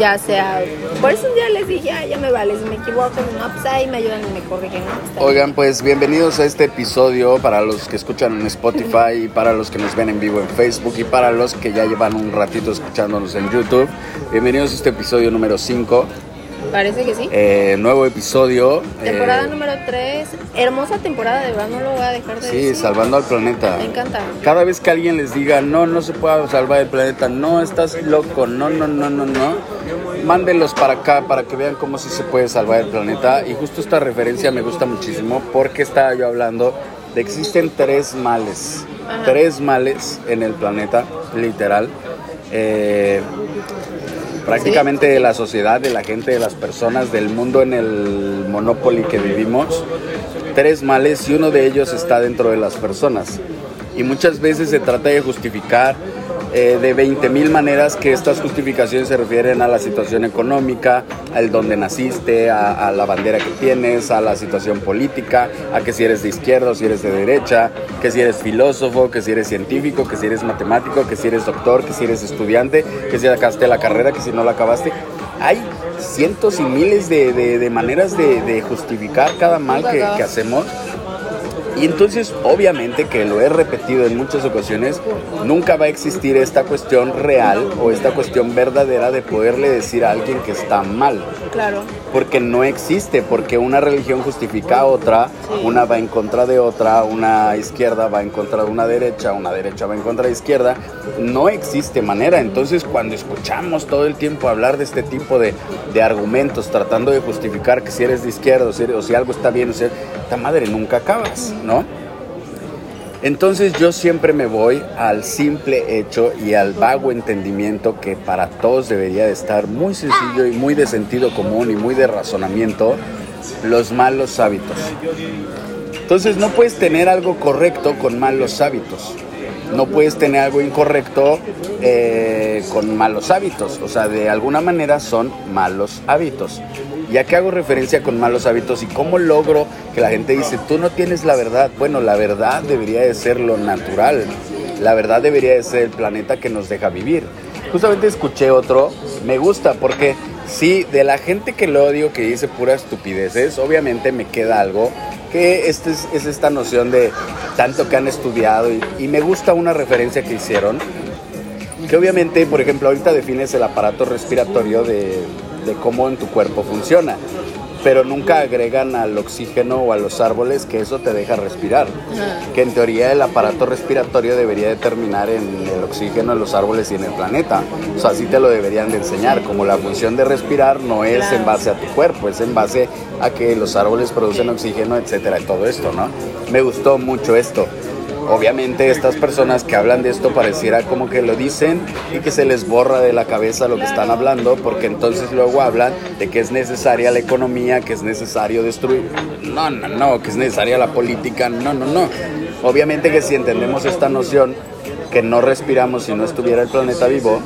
ya sea, por eso un día les dije, ya, me vale, si me equivoco, no, pues ahí me ayudan y me corrigen. Oigan, pues bienvenidos a este episodio para los que escuchan en Spotify para los que nos ven en vivo en Facebook y para los que ya llevan un ratito escuchándonos en YouTube. Bienvenidos a este episodio número 5. Parece que sí. Eh, nuevo episodio. Temporada eh, número 3. Hermosa temporada, de verdad, no lo voy a dejar de Sí, decir. salvando al planeta. Me encanta. Cada vez que alguien les diga, no, no se puede salvar el planeta, no, estás loco, no, no, no, no, no, mándenlos para acá para que vean cómo sí se puede salvar el planeta. Y justo esta referencia me gusta muchísimo porque estaba yo hablando de que existen tres males, Ajá. tres males en el planeta, literal. Eh, prácticamente de la sociedad, de la gente, de las personas, del mundo en el monopoly que vivimos, tres males y uno de ellos está dentro de las personas. Y muchas veces se trata de justificar eh, de 20 mil maneras que estas justificaciones se refieren a la situación económica, al donde naciste, a, la bandera que tienes, a la situación política, a que si eres de izquierda o si eres de derecha, que si eres filósofo, que si eres científico, que si eres matemático, que si eres doctor, que si eres estudiante, que si acabaste la carrera, que si no la acabaste. Hay cientos y miles de, de- maneras de, justificar cada mal que hacemos. Y entonces, obviamente que lo he repetido en muchas ocasiones, nunca va a existir esta cuestión real o esta cuestión verdadera de poderle decir a alguien que está mal. Claro. Porque no existe, porque una religión justifica a otra, Sí. una va en contra de otra, una izquierda va en contra de una derecha, una derecha va en contra de izquierda. No existe manera. Entonces, cuando escuchamos todo el tiempo hablar de este tipo de, de argumentos, tratando de justificar que si eres de izquierda o si, eres- o si algo está bien, o si esta madre nunca acabas, ¿no? Entonces yo siempre me voy al simple hecho y al vago entendimiento que para todos debería de estar muy sencillo y muy de sentido común y muy de razonamiento, los malos hábitos. Entonces no puedes tener algo correcto con malos hábitos. No puedes tener algo incorrecto eh, con malos hábitos. O sea, de alguna manera son malos hábitos. ¿Y a qué hago referencia con malos hábitos y cómo logro que la gente dice, tú no tienes la verdad? Bueno, la verdad debería de ser lo natural. La verdad debería de ser el planeta que nos deja vivir. Justamente escuché otro, me gusta porque sí, de la gente que lo odio, que dice puras estupideces, obviamente me queda algo que este es, es esta noción de tanto que han estudiado y, y me gusta una referencia que hicieron que obviamente, por ejemplo, ahorita defines el aparato respiratorio de, de cómo en tu cuerpo funciona, pero nunca agregan al oxígeno o a los árboles que eso te deja respirar. Que en teoría el aparato respiratorio debería determinar en el oxígeno, en los árboles y en el planeta. O sea, así te lo deberían de enseñar, como la función de respirar no es en base a tu cuerpo, es en base a que los árboles producen oxígeno, etcétera, y todo esto, ¿no? Me gustó mucho esto. Obviamente estas personas que hablan de esto pareciera como que lo dicen y que se les borra de la cabeza lo que están hablando porque entonces luego hablan de que es necesaria la economía, que es necesario destruir. No, no, no, que es necesaria la política. No, no, no. Obviamente que si entendemos esta noción que no respiramos si no estuviera el planeta vivo,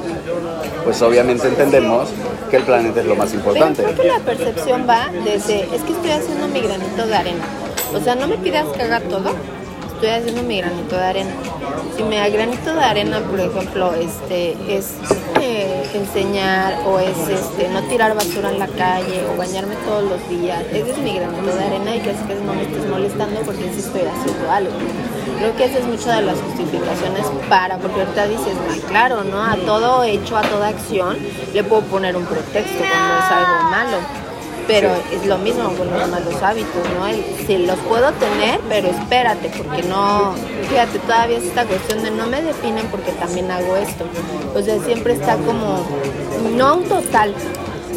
pues obviamente entendemos que el planeta es lo más Pero importante. creo que la percepción va desde, es que estoy haciendo mi granito de arena. O sea, no me pidas haga todo, estoy haciendo mi granito de arena. Si mi granito de arena, por ejemplo, este, es eh, enseñar o es este, no tirar basura en la calle o bañarme todos los días, ese es mi granito de arena y así que no me estés molestando porque sí estoy haciendo algo. Creo que esa es mucha de las justificaciones para, porque ahorita dices, "Ah, claro, ¿no? A todo hecho, a toda acción, le puedo poner un pretexto cuando es algo malo. Pero es lo mismo con los malos hábitos, ¿no? El- Sí, los puedo tener, pero espérate, porque no, fíjate, todavía es esta cuestión de no me definen porque también hago esto. O sea, siempre está como, no un total,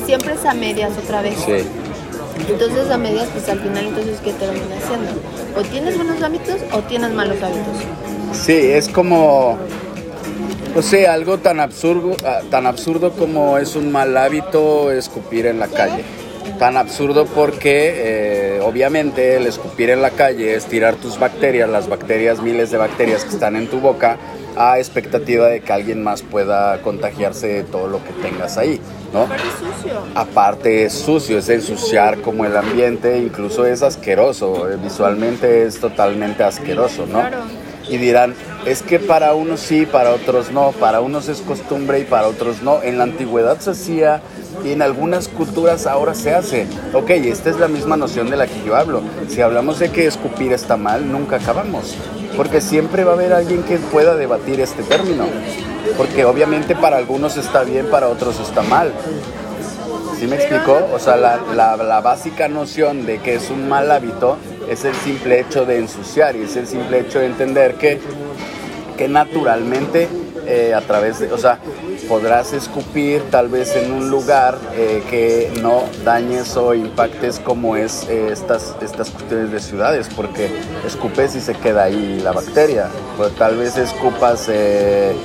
siempre es a medias otra vez. Sí. Entonces a medias, pues al final, entonces, ¿qué termina haciendo? O tienes buenos hábitos o tienes malos hábitos. Sí, es como, o sea, algo tan absurdo, ah, tan absurdo como es un mal hábito escupir en la calle. Tan absurdo porque eh, obviamente el escupir en la calle es tirar tus bacterias, las bacterias, miles de bacterias que están en tu boca, a expectativa de que alguien más pueda contagiarse de todo lo que tengas ahí, ¿no? Pero es sucio. Aparte es sucio, es ensuciar como el ambiente, incluso es asqueroso, eh, visualmente es totalmente asqueroso, ¿no? Claro. Y dirán, es que para unos sí, para otros no, para unos es costumbre y para otros no. En la antigüedad se hacía y en algunas culturas ahora se hace. Ok, esta es la misma noción de la que yo hablo. Si hablamos de que escupir está mal, nunca acabamos. Porque siempre va a haber alguien que pueda debatir este término. Porque obviamente para algunos está bien, para otros está mal. ¿Sí me explicó? O sea, la, la, la, básica noción de que es un mal hábito es el simple hecho de ensuciar y es el simple hecho de entender que, que naturalmente eh, a través de, o sea, podrás escupir tal vez en un lugar eh, que no dañes o impactes como es eh, estas, estas cuestiones de ciudades, porque escupes y se queda ahí la bacteria. Pues tal vez escupas en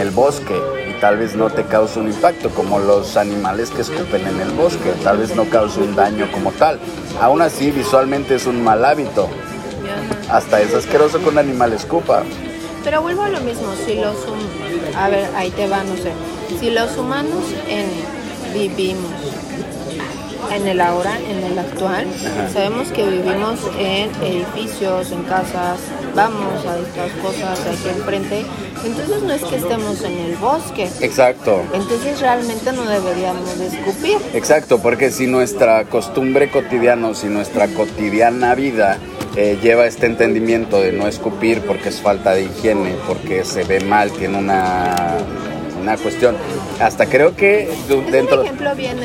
el bosque tal vez no te cause un impacto, como los animales que escupen en el bosque, tal vez no cause un daño como tal. Aún así, visualmente es un mal hábito. Hasta es asqueroso que un animal escupa. Pero vuelvo a lo mismo, si los a ver, ahí te va, no sé. Si los humanos en vivimos en el ahora, en el actual, sabemos que vivimos en edificios, en casas, vamos a estas cosas aquí enfrente, entonces no es que estemos en el bosque. Exacto. Entonces realmente no deberíamos de escupir. Exacto, porque si nuestra costumbre cotidiana, si nuestra cotidiana vida eh, lleva este entendimiento de no escupir porque es falta de higiene, porque se ve mal, tiene una una cuestión. Hasta creo que dentro,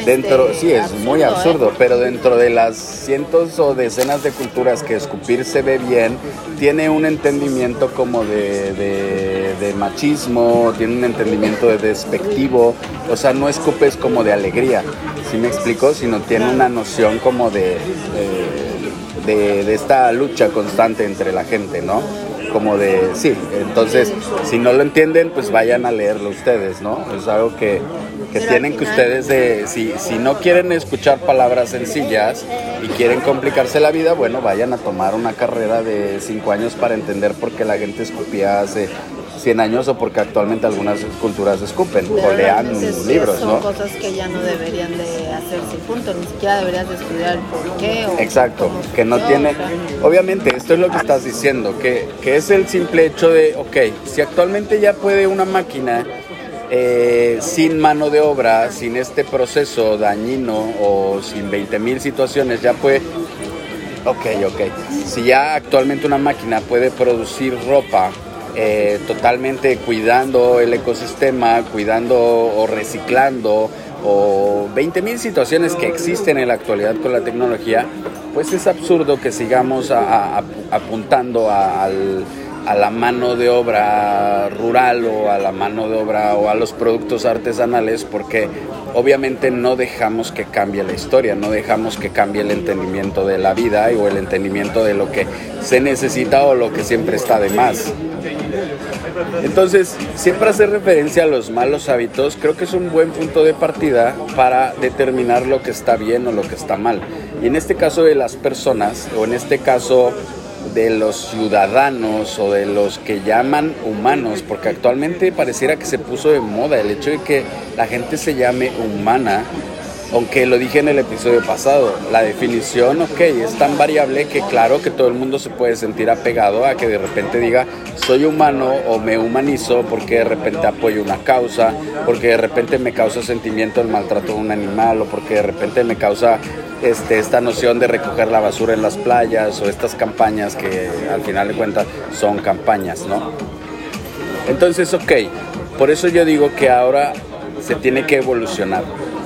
dentro, este, sí es muy absurdo, ¿eh? pero dentro de las cientos o decenas de culturas que escupir se ve bien, tiene un entendimiento como de, de, machismo, tiene un entendimiento de despectivo, o sea, no escupes como de alegría, si me explico, sino tiene una noción como de, de, de esta lucha constante entre la gente, ¿no? Como de, sí, entonces si no lo entienden, pues vayan a leerlo ustedes, ¿no? Es algo que, que tienen que ustedes de, si, si no quieren escuchar palabras sencillas y quieren complicarse la vida, bueno, vayan a tomar una carrera de cinco años para entender por qué la gente escupía hace 100 años o porque actualmente algunas culturas escupen o lean libros, son cosas que ya no deberían de hacerse punto, ni siquiera deberías de estudiar por qué. O Exacto, que no tiene... Obviamente, esto es lo que estás diciendo, que, que es el simple hecho de, ok, si actualmente ya puede una máquina eh, sin mano de obra, sin este proceso dañino o sin 20 mil situaciones, ya puede... Ok, ok. Si ya actualmente una máquina puede producir ropa eh, totalmente cuidando el ecosistema, cuidando o reciclando o 20 mil situaciones que existen en la actualidad con la tecnología, pues es absurdo que sigamos apuntando al a la mano de obra rural o a la mano de obra o a los productos artesanales porque obviamente no dejamos que cambie la historia, no dejamos que cambie el entendimiento de la vida o el entendimiento de lo que se necesita o lo que siempre está de más. Entonces, siempre hacer referencia a los malos hábitos creo que es un buen punto de partida para determinar lo que está bien o lo que está mal. Y en este caso de las personas, o en este caso de los ciudadanos o de los que llaman humanos, porque actualmente pareciera que se puso de moda el hecho de que la gente se llame humana, aunque lo dije en el episodio pasado, la definición, ok, es tan variable que claro que todo el mundo se puede sentir apegado a que de repente diga soy humano o me humanizo porque de repente apoyo una causa, porque de repente me causa sentimiento el maltrato de un animal o porque de repente me causa este, esta noción de recoger la basura en las playas o estas campañas que al final de cuentas son campañas, ¿no? Entonces, ok, por eso yo digo que ahora se tiene que evolucionar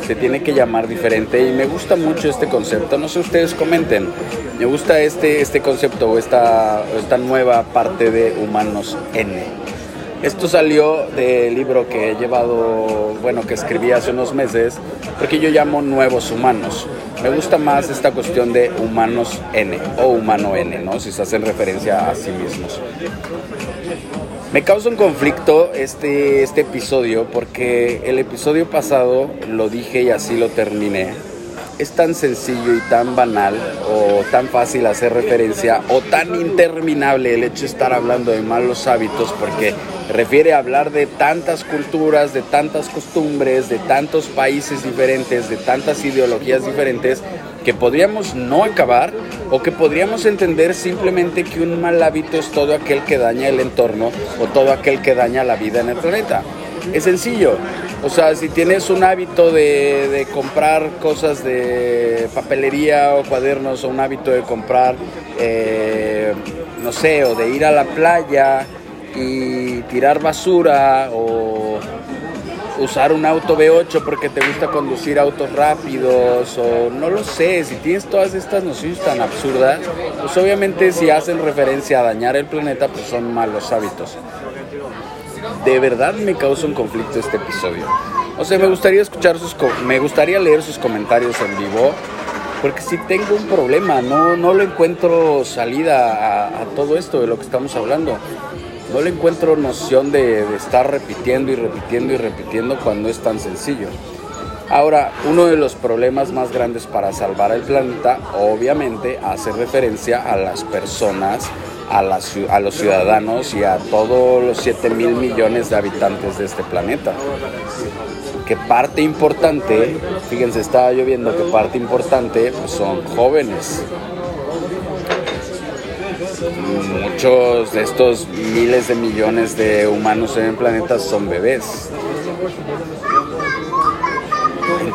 se tiene que llamar diferente y me gusta mucho este concepto. No sé, ustedes comenten. Me gusta este, este concepto o esta, esta nueva parte de Humanos N. Esto salió del libro que he llevado, bueno, que escribí hace unos meses, porque yo llamo Nuevos Humanos. Me gusta más esta cuestión de Humanos N o Humano N, ¿no? Si se hacen referencia a sí mismos. Me causa un conflicto este, este episodio porque el episodio pasado lo dije y así lo terminé. Es tan sencillo y tan banal o tan fácil hacer referencia o tan interminable el hecho de estar hablando de malos hábitos porque refiere a hablar de tantas culturas, de tantas costumbres, de tantos países diferentes, de tantas ideologías diferentes que podríamos no acabar o que podríamos entender simplemente que un mal hábito es todo aquel que daña el entorno o todo aquel que daña la vida en el planeta. Es sencillo. O sea, si tienes un hábito de, comprar cosas de papelería o cuadernos, o un hábito de comprar, eh, no sé, o de ir a la playa y tirar basura, o usar un auto V8 porque te gusta conducir autos rápidos, o no lo sé, si tienes todas estas nociones tan absurdas, pues obviamente si hacen referencia a dañar el planeta, pues son malos hábitos de verdad me causa un conflicto este episodio. O sea, me gustaría escuchar sus me gustaría leer sus comentarios en vivo porque si tengo un problema, no, no le encuentro salida a, todo esto de lo que estamos hablando. No le encuentro noción de estar repitiendo y repitiendo y repitiendo cuando es tan sencillo. Ahora, uno de los problemas más grandes para salvar el planeta, obviamente, hace referencia a las personas a, los ciudadanos y a todos los 7 mil millones de habitantes de este planeta. Que parte importante, fíjense, estaba lloviendo, que parte importante pues, son jóvenes. Muchos de estos miles de millones de humanos en el planeta son bebés.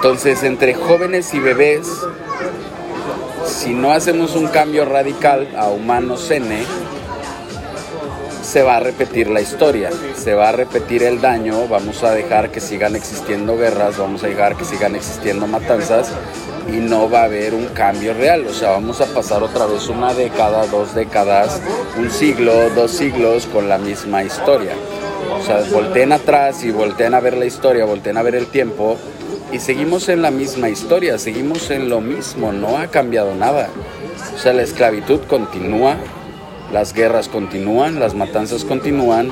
Entonces, entre jóvenes y bebés, si no hacemos un cambio radical a humanos N, se va a repetir la historia, se va a repetir el daño, vamos a dejar que sigan existiendo guerras, vamos a dejar que sigan existiendo matanzas y no va a haber un cambio real. O sea, vamos a pasar otra vez una década, dos décadas, un siglo, dos siglos con la misma historia. O sea, volteen atrás y volteen a ver la historia, volteen a ver el tiempo y seguimos en la misma historia, seguimos en lo mismo, no ha cambiado nada. O sea, la esclavitud continúa, las guerras continúan, las matanzas continúan,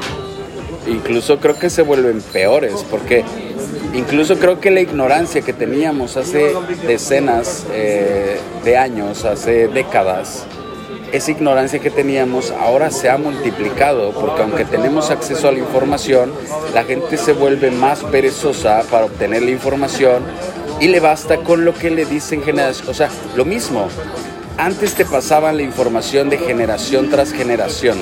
incluso creo que se vuelven peores, porque incluso creo que la ignorancia que teníamos hace decenas eh, de años, hace décadas, esa ignorancia que teníamos ahora se ha multiplicado, porque aunque tenemos acceso a la información, la gente se vuelve más perezosa para obtener la información y le basta con lo que le dicen generación, o sea, lo mismo, antes te pasaban la información de generación tras generación.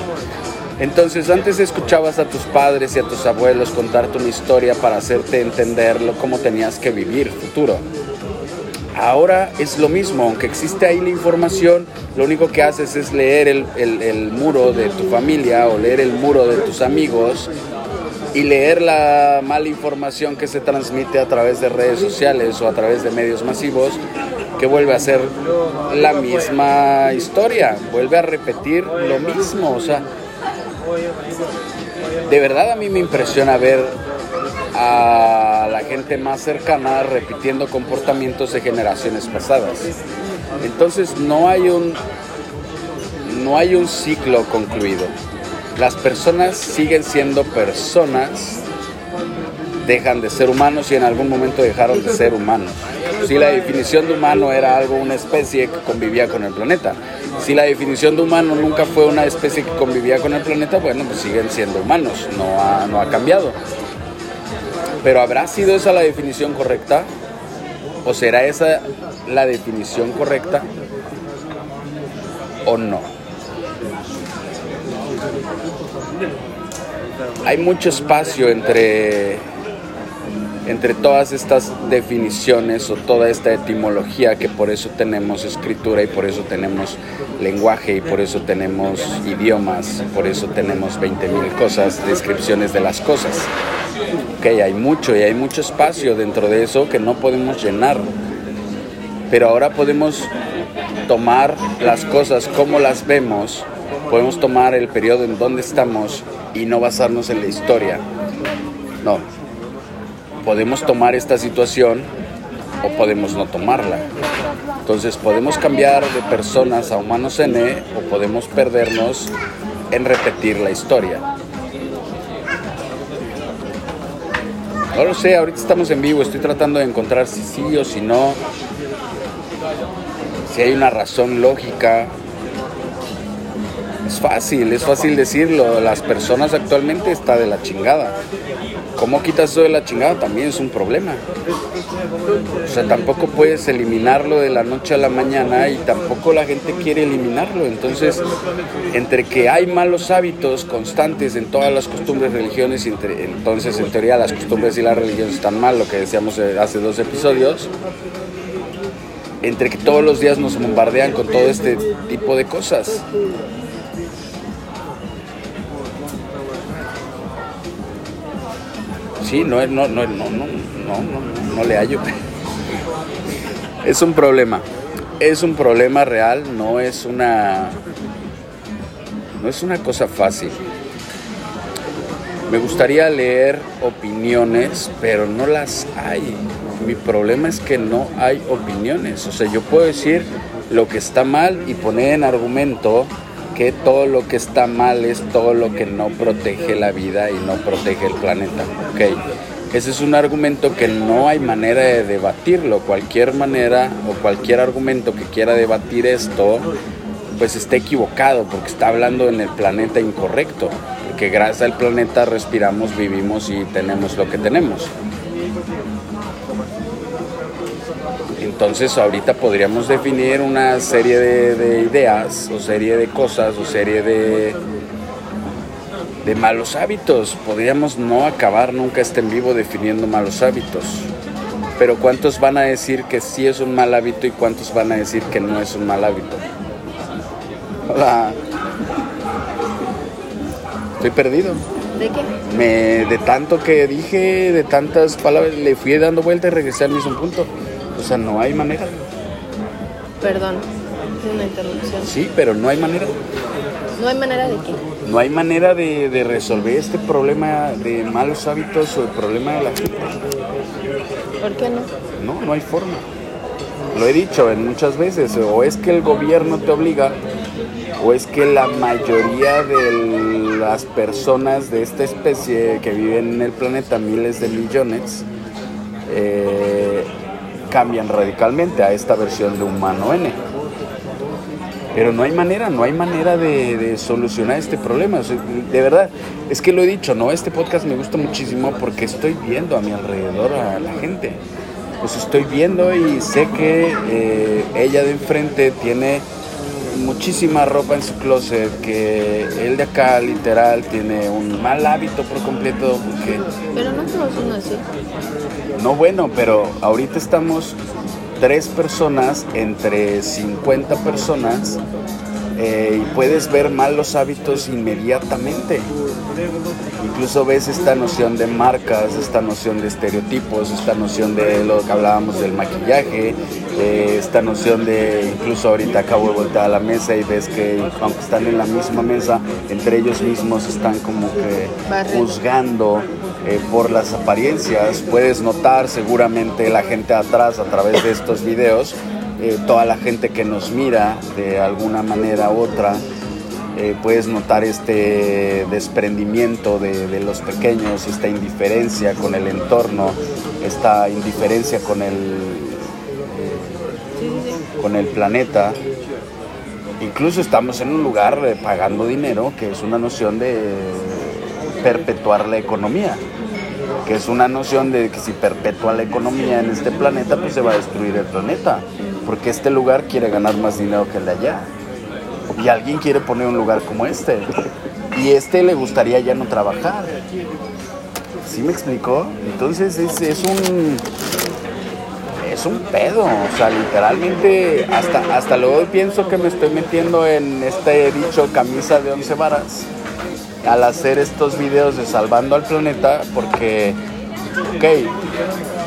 Entonces antes escuchabas a tus padres y a tus abuelos contarte una historia para hacerte entender cómo tenías que vivir futuro. Ahora es lo mismo, aunque existe ahí la información, lo único que haces es leer el, el muro de tu familia o leer el muro de tus amigos y leer la mala información que se transmite a través de redes sociales o a través de medios masivos que vuelve a ser la misma historia, vuelve a repetir lo mismo. O sea, de verdad a mí me impresiona ver a la gente más cercana repitiendo comportamientos de generaciones pasadas. Entonces no hay un no hay un ciclo concluido. Las personas siguen siendo personas, dejan de ser humanos y en algún momento dejaron de ser humanos. Si la definición de humano era algo, una especie que convivía con el planeta. Si la definición de humano nunca fue una especie que convivía con el planeta, bueno, pues siguen siendo humanos, no ha, no ha cambiado. Pero ¿habrá sido esa la definición correcta? ¿O será esa la definición correcta? ¿O no? Hay mucho espacio entre entre todas estas definiciones o toda esta etimología que por eso tenemos escritura y por eso tenemos lenguaje y por eso tenemos idiomas, por eso tenemos 20.000 cosas, descripciones de las cosas. Ok, hay mucho y hay mucho espacio dentro de eso que no podemos llenar. Pero ahora podemos tomar las cosas como las vemos, podemos tomar el periodo en donde estamos y no basarnos en la historia. No, podemos tomar esta situación o podemos no tomarla. Entonces podemos cambiar de personas a humanos N o podemos perdernos en repetir la historia. No lo sé, ahorita estamos en vivo, estoy tratando de encontrar si sí o si no, si hay una razón lógica. Es fácil, es fácil decirlo, las personas actualmente está de la chingada ¿Cómo quitas eso de la chingada? También es un problema. O sea, tampoco puedes eliminarlo de la noche a la mañana y tampoco la gente quiere eliminarlo. Entonces, entre que hay malos hábitos constantes en todas las costumbres, religiones, entonces en teoría las costumbres y las religiones están mal, lo que decíamos eh, hace dos episodios, entre que todos los días nos bombardean con todo este tipo de cosas. Sí, no, no, no, no, no, no, no le hallo. Es un problema. Es un problema real, no es una. No es una cosa fácil. Me gustaría leer opiniones, pero no las hay. Mi problema es que no hay opiniones. O sea, yo puedo decir lo que está mal y poner en argumento que todo lo que está mal es todo lo que no protege la vida y no protege el planeta. Ok, ese es un argumento que no hay manera de debatirlo. Cualquier manera o cualquier argumento que quiera debatir esto, pues está equivocado porque está hablando en el planeta incorrecto que gracias al planeta respiramos, vivimos y tenemos lo que tenemos. Entonces ahorita podríamos definir una serie de, ideas o serie de cosas o serie de, de malos hábitos. Podríamos no acabar nunca este en vivo definiendo malos hábitos. Pero ¿cuántos van a decir que sí es un mal hábito y cuántos van a decir que no es un mal hábito? Hola. Estoy perdido. ¿De qué? Me, de tanto que dije, de tantas palabras, le fui dando vuelta y regresé al mismo punto. O sea, no hay manera. Perdón, una interrupción. Sí, pero no hay manera. ¿No hay manera de qué? No hay manera de, de resolver este problema de malos hábitos o el problema de la gente. ¿Por qué no? No, no hay forma. Lo he dicho en muchas veces, o es que el gobierno te obliga o es que la mayoría de las personas de esta especie que viven en el planeta, miles de millones, eh, cambian radicalmente a esta versión de humano N. Pero no hay manera, no hay manera de, solucionar este problema. de verdad, es que lo he dicho, ¿no? Este podcast me gusta muchísimo porque estoy viendo a mi alrededor a la gente. Pues estoy viendo y sé que eh, ella de enfrente tiene muchísima ropa en su closet, que él de acá literal tiene un mal hábito por completo. Porque... Pero no todos son así. No, bueno, pero ahorita estamos tres personas entre 50 personas eh, y puedes ver malos hábitos inmediatamente. Incluso ves esta noción de marcas, esta noción de estereotipos, esta noción de lo que hablábamos del maquillaje, eh, esta noción de, incluso ahorita acabo de voltear a la mesa y ves que aunque están en la misma mesa, entre ellos mismos están como que juzgando eh, por las apariencias. Puedes notar seguramente la gente atrás a través de estos videos eh, toda la gente que nos mira de alguna manera u otra, eh, puedes notar este desprendimiento de, los pequeños, esta indiferencia con el entorno, esta indiferencia con el, con el planeta. Incluso estamos en un lugar pagando dinero, que es una noción de perpetuar la economía que es una noción de que si perpetúa la economía en este planeta, pues se va a destruir el planeta porque este lugar quiere ganar más dinero que el de allá. Y alguien quiere poner un lugar como este. Y este le gustaría ya no trabajar. ¿Sí me explicó? Entonces es, es un es un pedo, o sea, literalmente hasta, hasta luego pienso que me estoy metiendo en este dicho camisa de once varas al hacer estos videos de salvando al planeta porque, ok,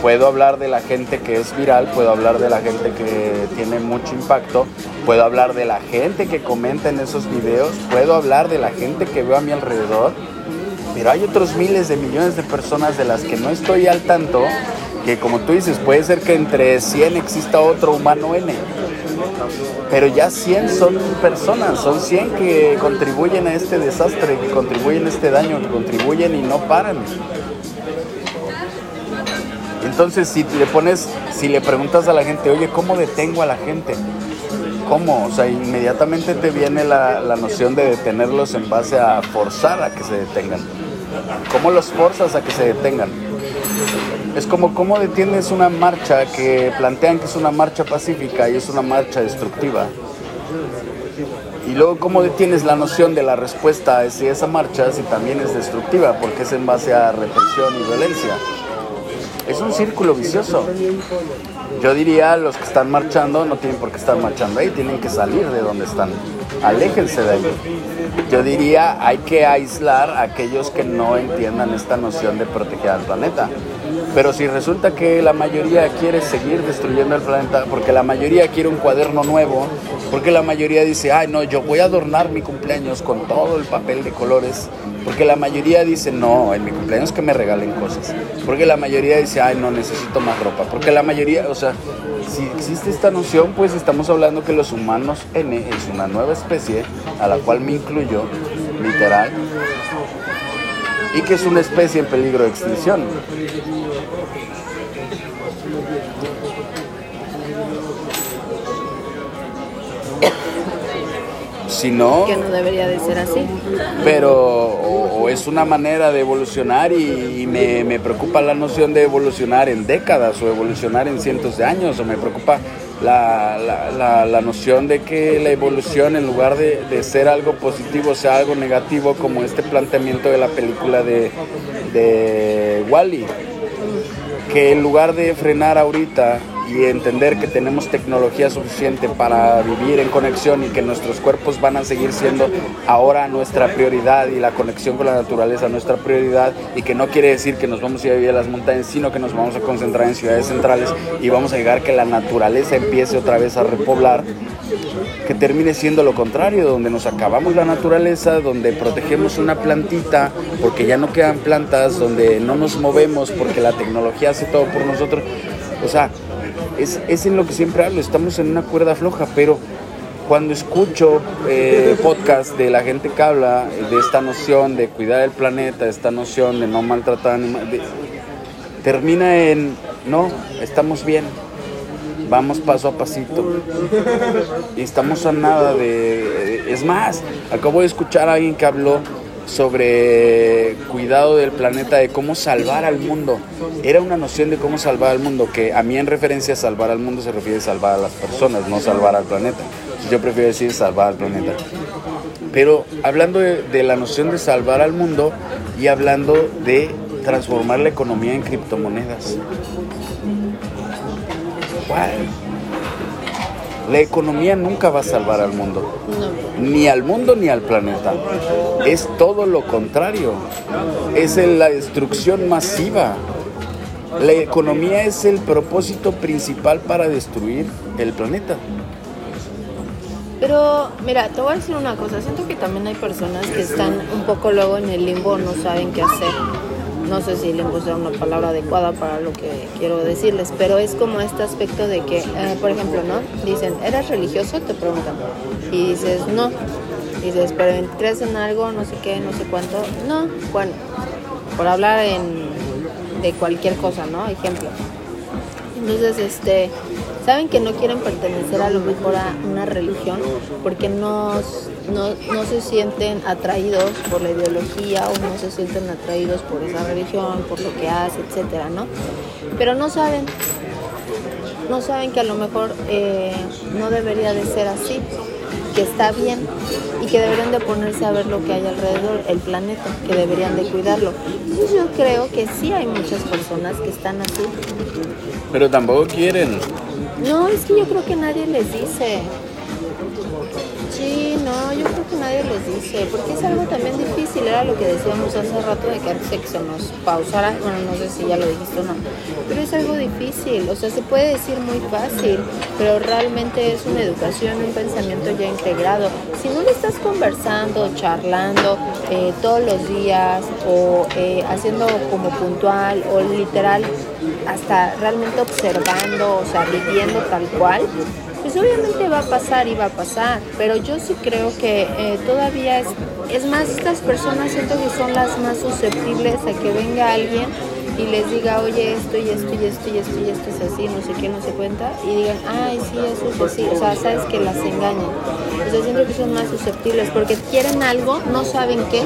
puedo hablar de la gente que es viral, puedo hablar de la gente que tiene mucho impacto, puedo hablar de la gente que comenta en esos videos, puedo hablar de la gente que veo a mi alrededor, pero hay otros miles de millones de personas de las que no estoy al tanto, que como tú dices, puede ser que entre 100 exista otro humano N. Pero ya 100 son personas, son 100 que contribuyen a este desastre, que contribuyen a este daño, que contribuyen y no paran. Entonces, si le pones, si le preguntas a la gente, oye, ¿cómo detengo a la gente? ¿Cómo? O sea, inmediatamente te viene la, noción de detenerlos en base a forzar a que se detengan. ¿Cómo los forzas a que se detengan? Es como cómo detienes una marcha que plantean que es una marcha pacífica y es una marcha destructiva. Y luego cómo detienes la noción de la respuesta a esa marcha si también es destructiva, porque es en base a represión y violencia. Es un círculo vicioso. Yo diría, los que están marchando no tienen por qué estar marchando ahí, tienen que salir de donde están. Aléjense de ahí. Yo diría, hay que aislar a aquellos que no entiendan esta noción de proteger al planeta. Pero si resulta que la mayoría quiere seguir destruyendo el planeta, porque la mayoría quiere un cuaderno nuevo, porque la mayoría dice, ay no, yo voy a adornar mi cumpleaños con todo el papel de colores, porque la mayoría dice, no, en mi cumpleaños que me regalen cosas, porque la mayoría dice, ay no, necesito más ropa, porque la mayoría, o sea, si existe esta noción, pues estamos hablando que los humanos N es una nueva especie, a la cual me incluyo, literal, y que es una especie en peligro de extinción. Si no... Que no debería de ser así. Pero o, es una manera de evolucionar y, me, preocupa la noción de evolucionar en décadas o evolucionar en cientos de años o me preocupa la, la, noción de que la evolución en lugar de, de, ser algo positivo sea algo negativo como este planteamiento de la película de, de Wally que en lugar de frenar ahorita y entender que tenemos tecnología suficiente para vivir en conexión y que nuestros cuerpos van a seguir siendo ahora nuestra prioridad y la conexión con la naturaleza nuestra prioridad y que no quiere decir que nos vamos a ir a vivir a las montañas, sino que nos vamos a concentrar en ciudades centrales y vamos a llegar que la naturaleza empiece otra vez a repoblar, que termine siendo lo contrario, donde nos acabamos la naturaleza, donde protegemos una plantita porque ya no quedan plantas, donde no nos movemos porque la tecnología hace todo por nosotros. O sea, es, es en lo que siempre hablo, estamos en una cuerda floja, pero cuando escucho eh, podcast de la gente que habla de esta noción de cuidar el planeta, esta noción de no maltratar animales, termina en, no, estamos bien, vamos paso a pasito. Y estamos a nada de... Es más, acabo de escuchar a alguien que habló sobre cuidado del planeta, de cómo salvar al mundo. Era una noción de cómo salvar al mundo, que a mí en referencia a salvar al mundo se refiere a salvar a las personas, no salvar al planeta. Yo prefiero decir salvar al planeta. Pero hablando de, la noción de salvar al mundo y hablando de transformar la economía en criptomonedas. La economía nunca va a salvar al mundo. Ni al mundo ni al planeta. Es todo lo contrario. Es la destrucción masiva. La economía es el propósito principal para destruir el planeta. Pero mira, te voy a decir una cosa. Siento que también hay personas que están un poco luego en el limbo, no saben qué hacer no sé si le sea una palabra adecuada para lo que quiero decirles, pero es como este aspecto de que, eh, por ejemplo, ¿no? Dicen, ¿eres religioso? Te preguntan. Y dices, no. Dices, pero ¿crees en algo? No sé qué, no sé cuánto. No, bueno, por hablar en, de cualquier cosa, ¿no? Ejemplo. Entonces, este, saben que no quieren pertenecer a lo mejor a una religión porque no, no, se sienten atraídos por la ideología o no se sienten atraídos por esa religión, por lo que hace, etcétera, ¿no? Pero no saben, no saben que a lo mejor eh, no debería de ser así, que está bien y que deberían de ponerse a ver lo que hay alrededor, el planeta, que deberían de cuidarlo. Entonces yo creo que sí hay muchas personas que están así. Pero tampoco quieren. No, es que yo creo que nadie les dice. Sí, no, yo creo que nadie les dice, porque es algo también difícil, era lo que decíamos hace rato de que antes de que se nos pausara, bueno, no sé si ya lo dijiste o no, pero es algo difícil, o sea, se puede decir muy fácil, pero realmente es una educación, un pensamiento ya integrado. Si no le estás conversando, charlando eh, todos los días o eh, haciendo como puntual o literal, hasta realmente observando, o sea, viviendo tal cual, pues obviamente va a pasar y va a pasar, pero yo sí creo que eh, todavía es, es más, estas personas siento que son las más susceptibles a que venga alguien y les diga, oye, esto y esto y esto y esto y esto es así, no sé qué, no se cuenta, y digan, ay, sí, eso es así, o sea, sabes que las engañan. O sea, siento que son más susceptibles porque quieren algo, no saben qué,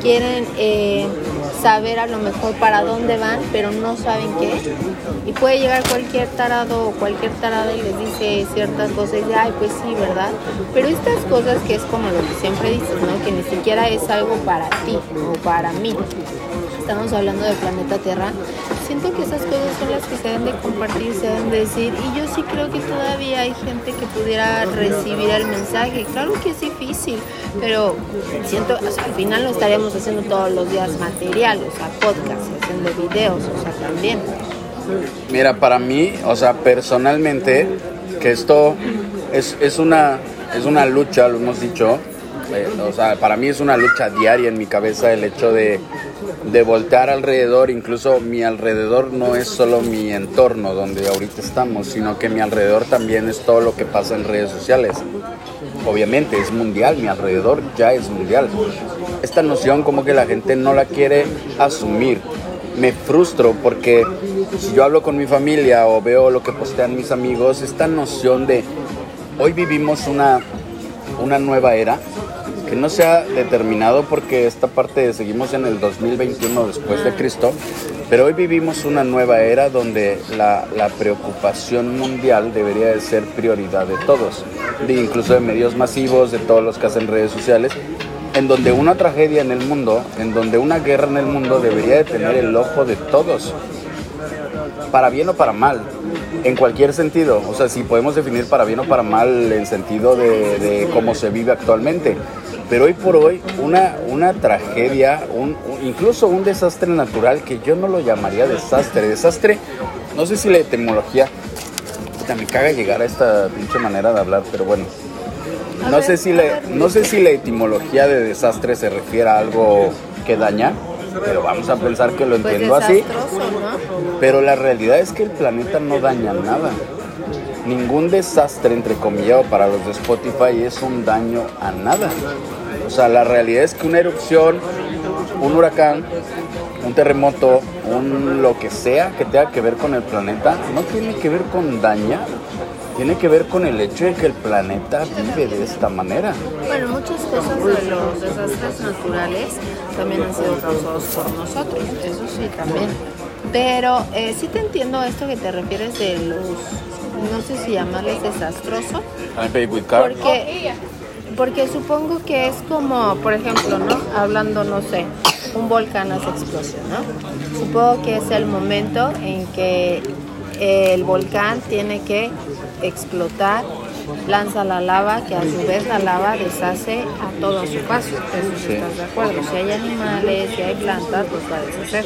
quieren eh, saber a lo mejor para dónde van, pero no saben qué. Y puede llegar cualquier tarado o cualquier tarada y les dice ciertas cosas y ay, pues sí, ¿verdad? Pero estas cosas que es como lo que siempre dices, ¿no? Que ni siquiera es algo para ti o para mí. Estamos hablando del planeta Tierra. Siento que esas cosas son las que se deben de compartir, se deben de decir. Y yo sí creo que todavía hay gente que pudiera recibir el mensaje. Claro que es difícil, pero siento, o sea, al final lo estaríamos haciendo todos los días material, o sea, podcast, haciendo videos, o sea, también. Mira, para mí, o sea, personalmente, que esto es, es, una, es una lucha, lo hemos dicho, o sea, para mí es una lucha diaria en mi cabeza el hecho de, de voltear alrededor, incluso mi alrededor no es solo mi entorno donde ahorita estamos, sino que mi alrededor también es todo lo que pasa en redes sociales. Obviamente es mundial, mi alrededor ya es mundial. Esta noción como que la gente no la quiere asumir. Me frustro porque si yo hablo con mi familia o veo lo que postean mis amigos, esta noción de hoy vivimos una, una nueva era que no se ha determinado porque esta parte seguimos en el 2021 después de Cristo, pero hoy vivimos una nueva era donde la, preocupación mundial debería de ser prioridad de todos, de incluso de medios masivos, de todos los que hacen redes sociales, en donde una tragedia en el mundo, en donde una guerra en el mundo debería de tener el ojo de todos, para bien o para mal, en cualquier sentido. O sea, si podemos definir para bien o para mal en sentido de, de cómo se vive actualmente. Pero hoy por hoy, una, una tragedia, un, un- incluso un desastre natural que yo no lo llamaría desastre. Desastre, no sé si la etimología. puta, me caga llegar a esta pinche manera de hablar, pero bueno. No sé, si la, no sé si la etimología de desastre se refiere a algo que daña, pero vamos a pensar que lo Pues entiendo así. Pero la realidad es que el planeta no daña nada. Ningún desastre, entre comillas, para los de Spotify es un daño a nada. O sea, la realidad es que una erupción, un huracán, un terremoto, un lo que sea que tenga que ver con el planeta, no tiene que ver con dañar. Tiene que ver con el hecho de que el planeta vive de esta manera. Bueno, muchas cosas de los desastres naturales también han sido causados por nosotros, eso sí, también. Pero eh, sí te entiendo esto que te refieres de los, no sé si llamarles desastroso, porque, porque supongo que es como, por ejemplo, ¿no? Hablando, no sé, un volcán hace explosión, ¿no? Supongo que es el momento en que el volcán tiene que explotar, lanza la lava, que a su vez la lava deshace a todo a su paso. Eso sí estás de acuerdo. Si hay animales, si hay plantas, pues va a deshacer.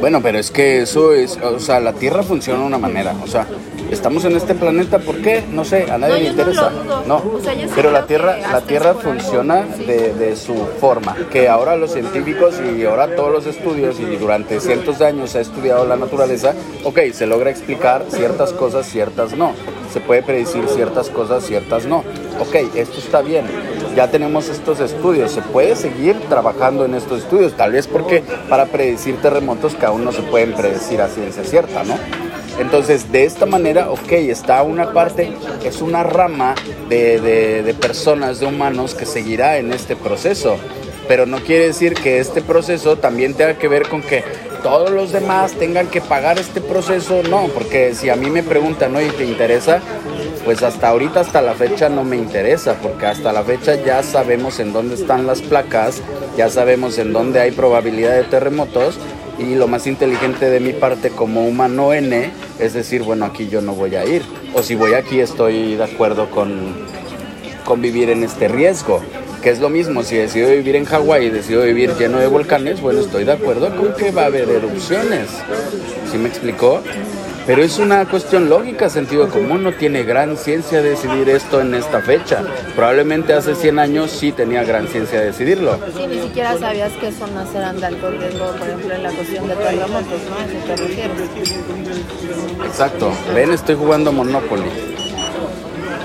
Bueno, pero es que eso es, o sea, la Tierra funciona de una manera, o sea, estamos en este planeta, ¿por qué? No sé, a nadie No, le no interesa. No, O sea, pero la Tierra, la Tierra algo. funciona Sí. de, de su forma, que ahora los científicos y ahora todos los estudios y durante cientos de años se ha estudiado la naturaleza, ok, se logra explicar ciertas cosas, ciertas no, se puede predecir ciertas cosas, ciertas no. Ok, esto está bien, ya tenemos estos estudios, se puede seguir trabajando en estos estudios, tal vez porque para predecir terremotos que aún no se pueden predecir a ciencia cierta, ¿no? Entonces, de esta manera, ok, está una parte, es una rama de, de- de personas, de humanos que seguirá en este proceso. Pero no quiere decir que este proceso también tenga que ver con que todos los demás tengan que pagar este proceso. No, porque si a mí me preguntan, oye, ¿te interesa? Pues hasta ahorita, hasta la fecha no me interesa, porque hasta la fecha ya sabemos en dónde están las placas, ya sabemos en dónde hay probabilidad de terremotos y lo más inteligente de mi parte como humano N es decir, bueno, aquí yo no voy a ir. O si voy aquí estoy de acuerdo con, con vivir en este riesgo. Que es lo mismo, si decido vivir en Hawái y decido vivir lleno de volcanes, bueno, estoy de acuerdo con que va a haber erupciones. ¿Sí me explicó? Pero es una cuestión lógica, sentido común, no tiene gran ciencia decidir esto en esta fecha. Probablemente hace 100 años sí tenía gran ciencia decidirlo. Sí, ni siquiera sabías que zonas eran de alto riesgo, por ejemplo, en la cuestión de terremotos, ¿no? ¿A eso te refieres? Exacto. Ven, estoy jugando Monopoly.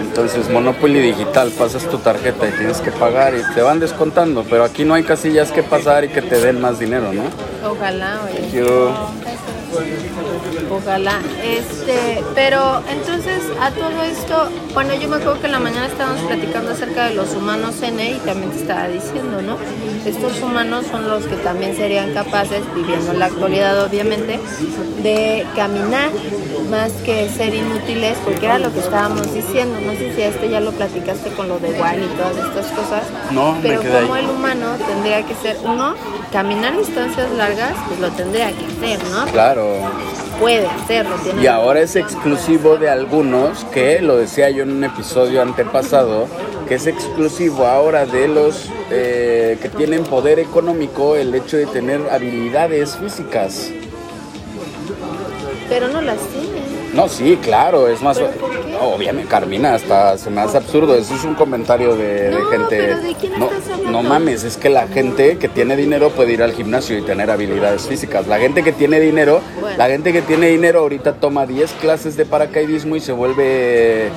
Entonces, Monopoly Digital, pasas tu tarjeta y tienes que pagar y te van descontando, pero aquí no hay casillas que pasar y que te den más dinero, ¿no? Ojalá, oye. Yo- Ojalá. Este, pero entonces a todo esto, bueno, yo me acuerdo que en la mañana estábamos platicando acerca de los humanos N y también te estaba diciendo, ¿no? Estos humanos son los que también serían capaces, viviendo en la actualidad obviamente, de caminar más que ser inútiles, porque era lo que estábamos diciendo. No sé si a esto ya lo platicaste con lo de Wall y todas estas cosas. No, me pero quedé como ahí. el humano tendría que ser, uno, caminar distancias largas, pues lo tendría que hacer, ¿no? Claro. Puede hacerlo. Tiene Y ahora es exclusivo de algunos, que lo decía yo en un episodio antepasado, que es exclusivo ahora de los eh, que tienen poder económico el hecho de tener habilidades físicas. Pero no las tiene. No, sí, claro, es más... ¿Pero por qué? No, obviamente, Carmina, hasta se me hace absurdo. Eso es un comentario de, gente... pero ¿de quién no, estás no mames, es que la gente que tiene dinero puede ir al gimnasio y tener habilidades físicas. La gente que tiene dinero, Bueno. la gente que tiene dinero ahorita toma 10 clases de paracaidismo y se vuelve...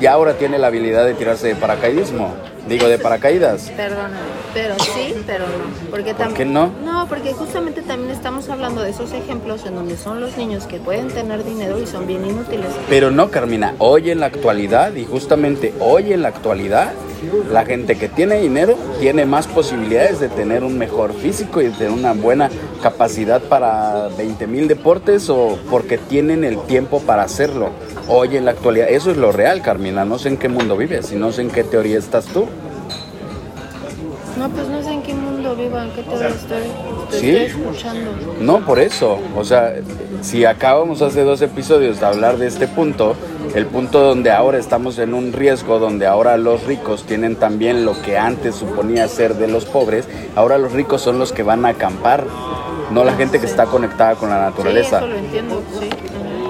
Ya ahora tiene la habilidad de tirarse de paracaidismo. Digo, de paracaídas. Perdóname, pero sí, pero no. Porque ¿Por qué no? No, porque justamente también estamos hablando de esos ejemplos en donde son los niños que pueden tener dinero y son bien inútiles. Pero no, Carmina, hoy en la actualidad, y justamente hoy en la actualidad, la gente que tiene dinero tiene más posibilidades de tener un mejor físico y de tener una buena capacidad para 20 mil deportes o porque tienen el tiempo para hacerlo. Hoy en la actualidad, eso es lo real, Carmina. No sé en qué mundo vives y no sé en qué teoría estás tú. No, pues no sé en qué mundo vivo, en qué teoría estoy. Te Sí. estoy escuchando. No, por eso. O sea, si acabamos hace dos episodios de hablar de este punto, el punto donde ahora estamos en un riesgo, donde ahora los ricos tienen también lo que antes suponía ser de los pobres, ahora los ricos son los que van a acampar, no la gente que está conectada con la Sí, naturaleza. eso lo entiendo, sí.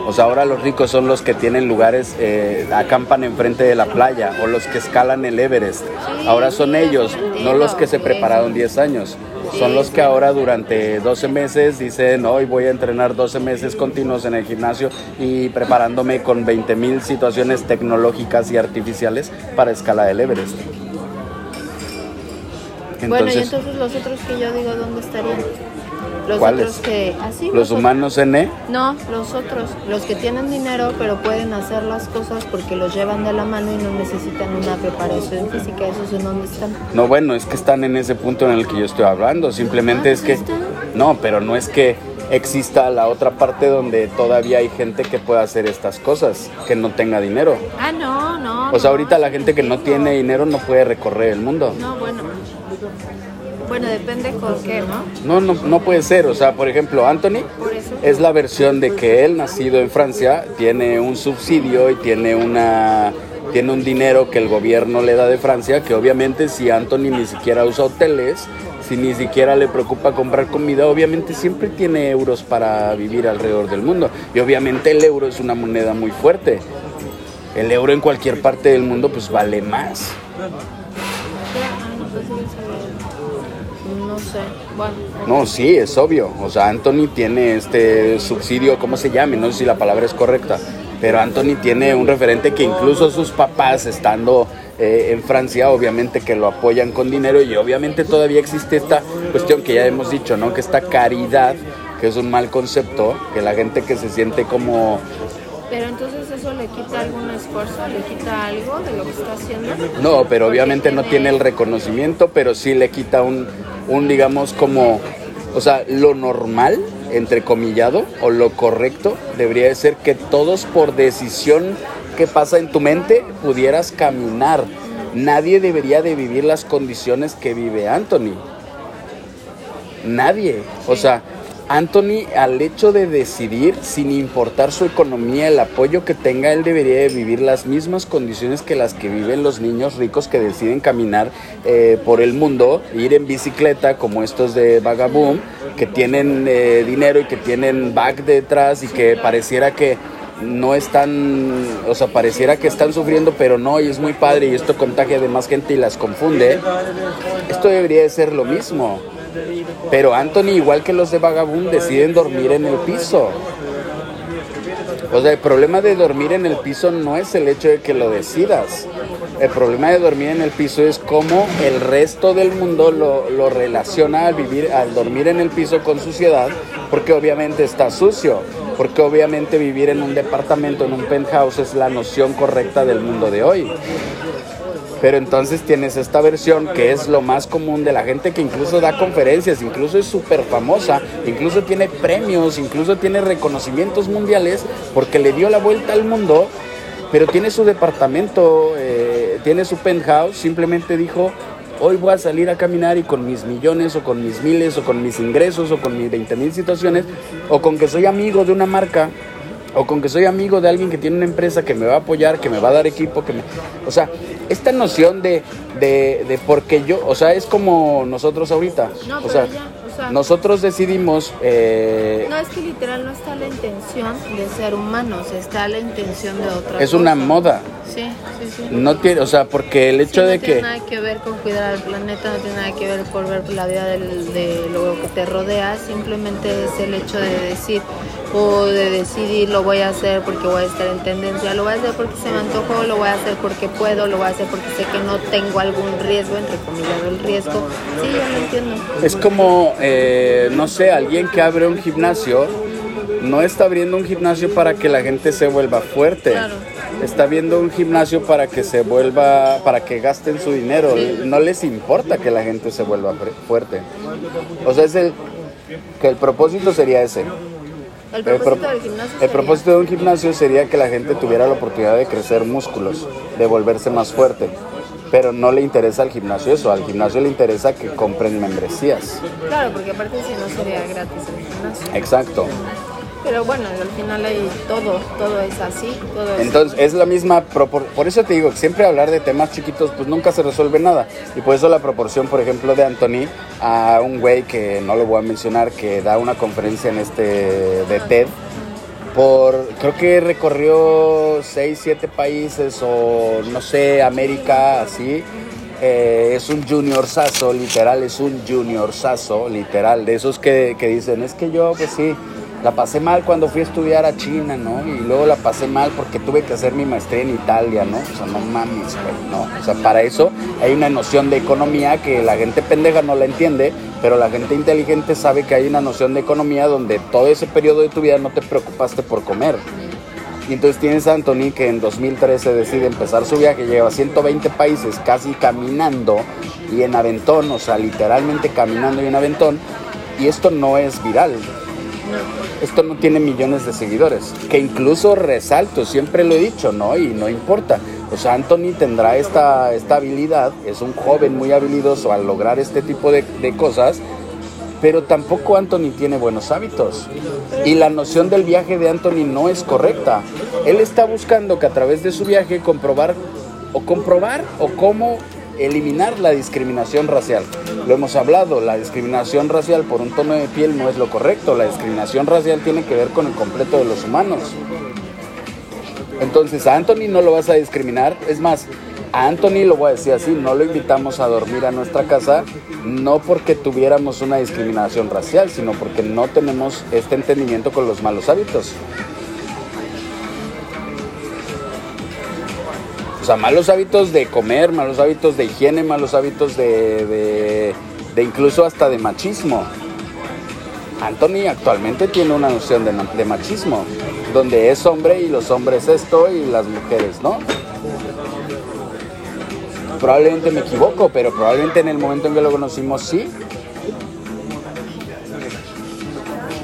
O sea, ahora los ricos son los que tienen lugares, eh, acampan enfrente de la playa o los que escalan el Everest. Ahora son ellos, no los que se prepararon eso. 10 años. Son los que ahora durante 12 meses dicen, hoy voy a entrenar 12 meses continuos en el gimnasio y preparándome con 20 mil situaciones tecnológicas y artificiales para escalar el Everest. bueno, y Entonces, entonces los otros que yo digo, ¿dónde estarían? Los ¿Cuáles? otros que... Así, los humanos N, No, los otros, los que tienen dinero pero pueden hacer las cosas porque los llevan de la mano y no necesitan una preparación física, esos en dónde están. No, bueno, es que están en ese punto en el que yo estoy hablando. Simplemente Ah, es que. ¿sí están? No, pero no es que exista la otra parte donde todavía hay gente que pueda hacer estas cosas, que no tenga dinero. Ah, no, no. O sea, no, ahorita la gente que no tiene dinero no puede recorrer el mundo. No, bueno. Bueno, depende con qué, ¿no? No, no, no puede ser. O sea, por ejemplo, Anthony es la versión de que él, nacido en Francia, tiene un subsidio y tiene una tiene un dinero que el gobierno le da de Francia, que obviamente si Anthony ni siquiera usa hoteles, si ni siquiera le preocupa comprar comida, obviamente siempre tiene euros para vivir alrededor del mundo. Y obviamente el euro es una moneda muy fuerte. El euro en cualquier parte del mundo pues vale más. No, sé. Bueno. No, sí, es obvio. O sea, Anthony tiene este subsidio, ¿cómo se llame? No sé si la palabra es correcta. Pero Anthony tiene un referente que incluso sus papás, estando eh, en Francia, obviamente que lo apoyan con dinero y obviamente todavía existe esta cuestión que ya hemos dicho, ¿no? Que esta caridad, que es un mal concepto, que la gente que se siente como Pero entonces eso le quita algún esfuerzo, le quita algo de lo que está haciendo. No, pero obviamente no tiene el reconocimiento, pero sí le quita un, un digamos, como, o sea, lo normal, entrecomillado, o lo correcto, debería de ser que todos por decisión que pasa en tu mente pudieras caminar. Nadie debería de vivir las condiciones que vive Anthony. Nadie. O sea, Anthony al hecho de decidir, sin importar su economía, el apoyo que tenga, él debería de vivir las mismas condiciones que las que viven los niños ricos que deciden caminar eh, por el mundo, ir en bicicleta como estos de Vagaboom, que tienen eh, dinero y que tienen back detrás y que pareciera que no están, o sea, pareciera que están sufriendo, pero no, y es muy padre y esto contagia de más gente y las confunde. Esto debería de ser lo mismo. Pero Anthony, igual que los de Vagaboom, deciden dormir en el piso. O sea, el problema de dormir en el piso no es el hecho de que lo decidas. El problema de dormir en el piso es cómo el resto del mundo lo, lo relaciona al vivir, al dormir en el piso con suciedad, porque obviamente está sucio, porque obviamente vivir en un departamento, en un penthouse es la noción correcta del mundo de hoy. Pero entonces tienes esta versión que es lo más común de la gente que incluso da conferencias, incluso es súper famosa, incluso tiene premios, incluso tiene reconocimientos mundiales porque le dio la vuelta al mundo, pero tiene su departamento, eh, tiene su penthouse, simplemente dijo, hoy voy a salir a caminar y con mis millones o con mis miles o con mis ingresos o con mis 20 mil situaciones o con que soy amigo de una marca o con que soy amigo de alguien que tiene una empresa que me va a apoyar, que me va a dar equipo, que me... O sea, esta noción de, de, de porque yo, o sea, es como nosotros ahorita. No, o, pero sea, ya, o sea- nosotros decidimos... eh, No, es que literal no está la intención de ser humanos, está la intención de otra es una moda. Sí, sí, sí. No tiene, o sea, porque el hecho Sí, no de tiene que... nada que ver con cuidar al planeta, no tiene nada que ver por ver la vida del- de lo que te rodea, simplemente es el hecho de decir o de decidir lo voy a hacer porque voy a estar en tendencia, lo voy a hacer porque se me antojó, lo voy a hacer porque puedo, lo voy a hacer porque sé que no tengo algún riesgo, entre comillas el riesgo. Sí, yo lo entiendo. Es como, eh, no sé, alguien que abre un gimnasio, no está abriendo un gimnasio para que la gente se vuelva fuerte. Claro. Está abriendo un gimnasio para que se vuelva, para que gasten su dinero. No les importa que la gente se vuelva fuerte. O sea, es el, que el propósito sería ese. El El, propósito pro- del gimnasio el sería- propósito de un gimnasio sería que la gente tuviera la oportunidad de crecer músculos, de volverse más fuerte. Pero no le interesa al gimnasio eso, al gimnasio le interesa que compren membresías. Claro, porque aparte si no sería gratis el gimnasio. Exacto. Pero bueno, al final hay todo, todo es así, todo es... Entonces es la misma propor por eso te digo siempre hablar de temas chiquitos pues nunca se resuelve nada y por eso la proporción por ejemplo de Anthony a un güey que no lo voy a mencionar que da una conferencia en este de TED por creo que recorrió 6, 7 países o no sé, América así. Eh, es un junior sazo, literal, es un junior sazo, literal, de esos que, que dicen, es que yo, pues sí, la pasé mal cuando fui a estudiar a China, ¿no? Y luego la pasé mal porque tuve que hacer mi maestría en Italia, ¿no? O sea, no mames, güey, no. O sea, para eso hay una noción de economía que la gente pendeja no la entiende, pero la gente inteligente sabe que hay una noción de economía donde todo ese periodo de tu vida no te preocupaste por comer. Y entonces tienes a Anthony que en 2013 decide empezar su viaje, lleva 120 países casi caminando y en aventón, o sea, literalmente caminando y en aventón. Y esto no es viral. Esto no tiene millones de seguidores. Que incluso resalto, siempre lo he dicho, ¿no? Y no importa. O sea, Anthony tendrá esta, esta habilidad, es un joven muy habilidoso al lograr este tipo de, de cosas, pero tampoco Anthony tiene buenos hábitos. Y la noción del viaje de Anthony no es correcta. Él está buscando que a través de su viaje comprobar o comprobar o cómo eliminar la discriminación racial. Lo hemos hablado, la discriminación racial por un tono de piel no es lo correcto. La discriminación racial tiene que ver con el completo de los humanos. Entonces a Anthony no lo vas a discriminar. Es más, a Anthony lo voy a decir así, no lo invitamos a dormir a nuestra casa, no porque tuviéramos una discriminación racial, sino porque no tenemos este entendimiento con los malos hábitos. Sea, malos hábitos de comer, malos hábitos de higiene, malos hábitos de, de, incluso hasta de machismo. Anthony actualmente tiene una noción de machismo, donde es hombre y los hombres esto y las mujeres, ¿no? Probablemente me equivoco, pero probablemente en el momento en que lo conocimos sí.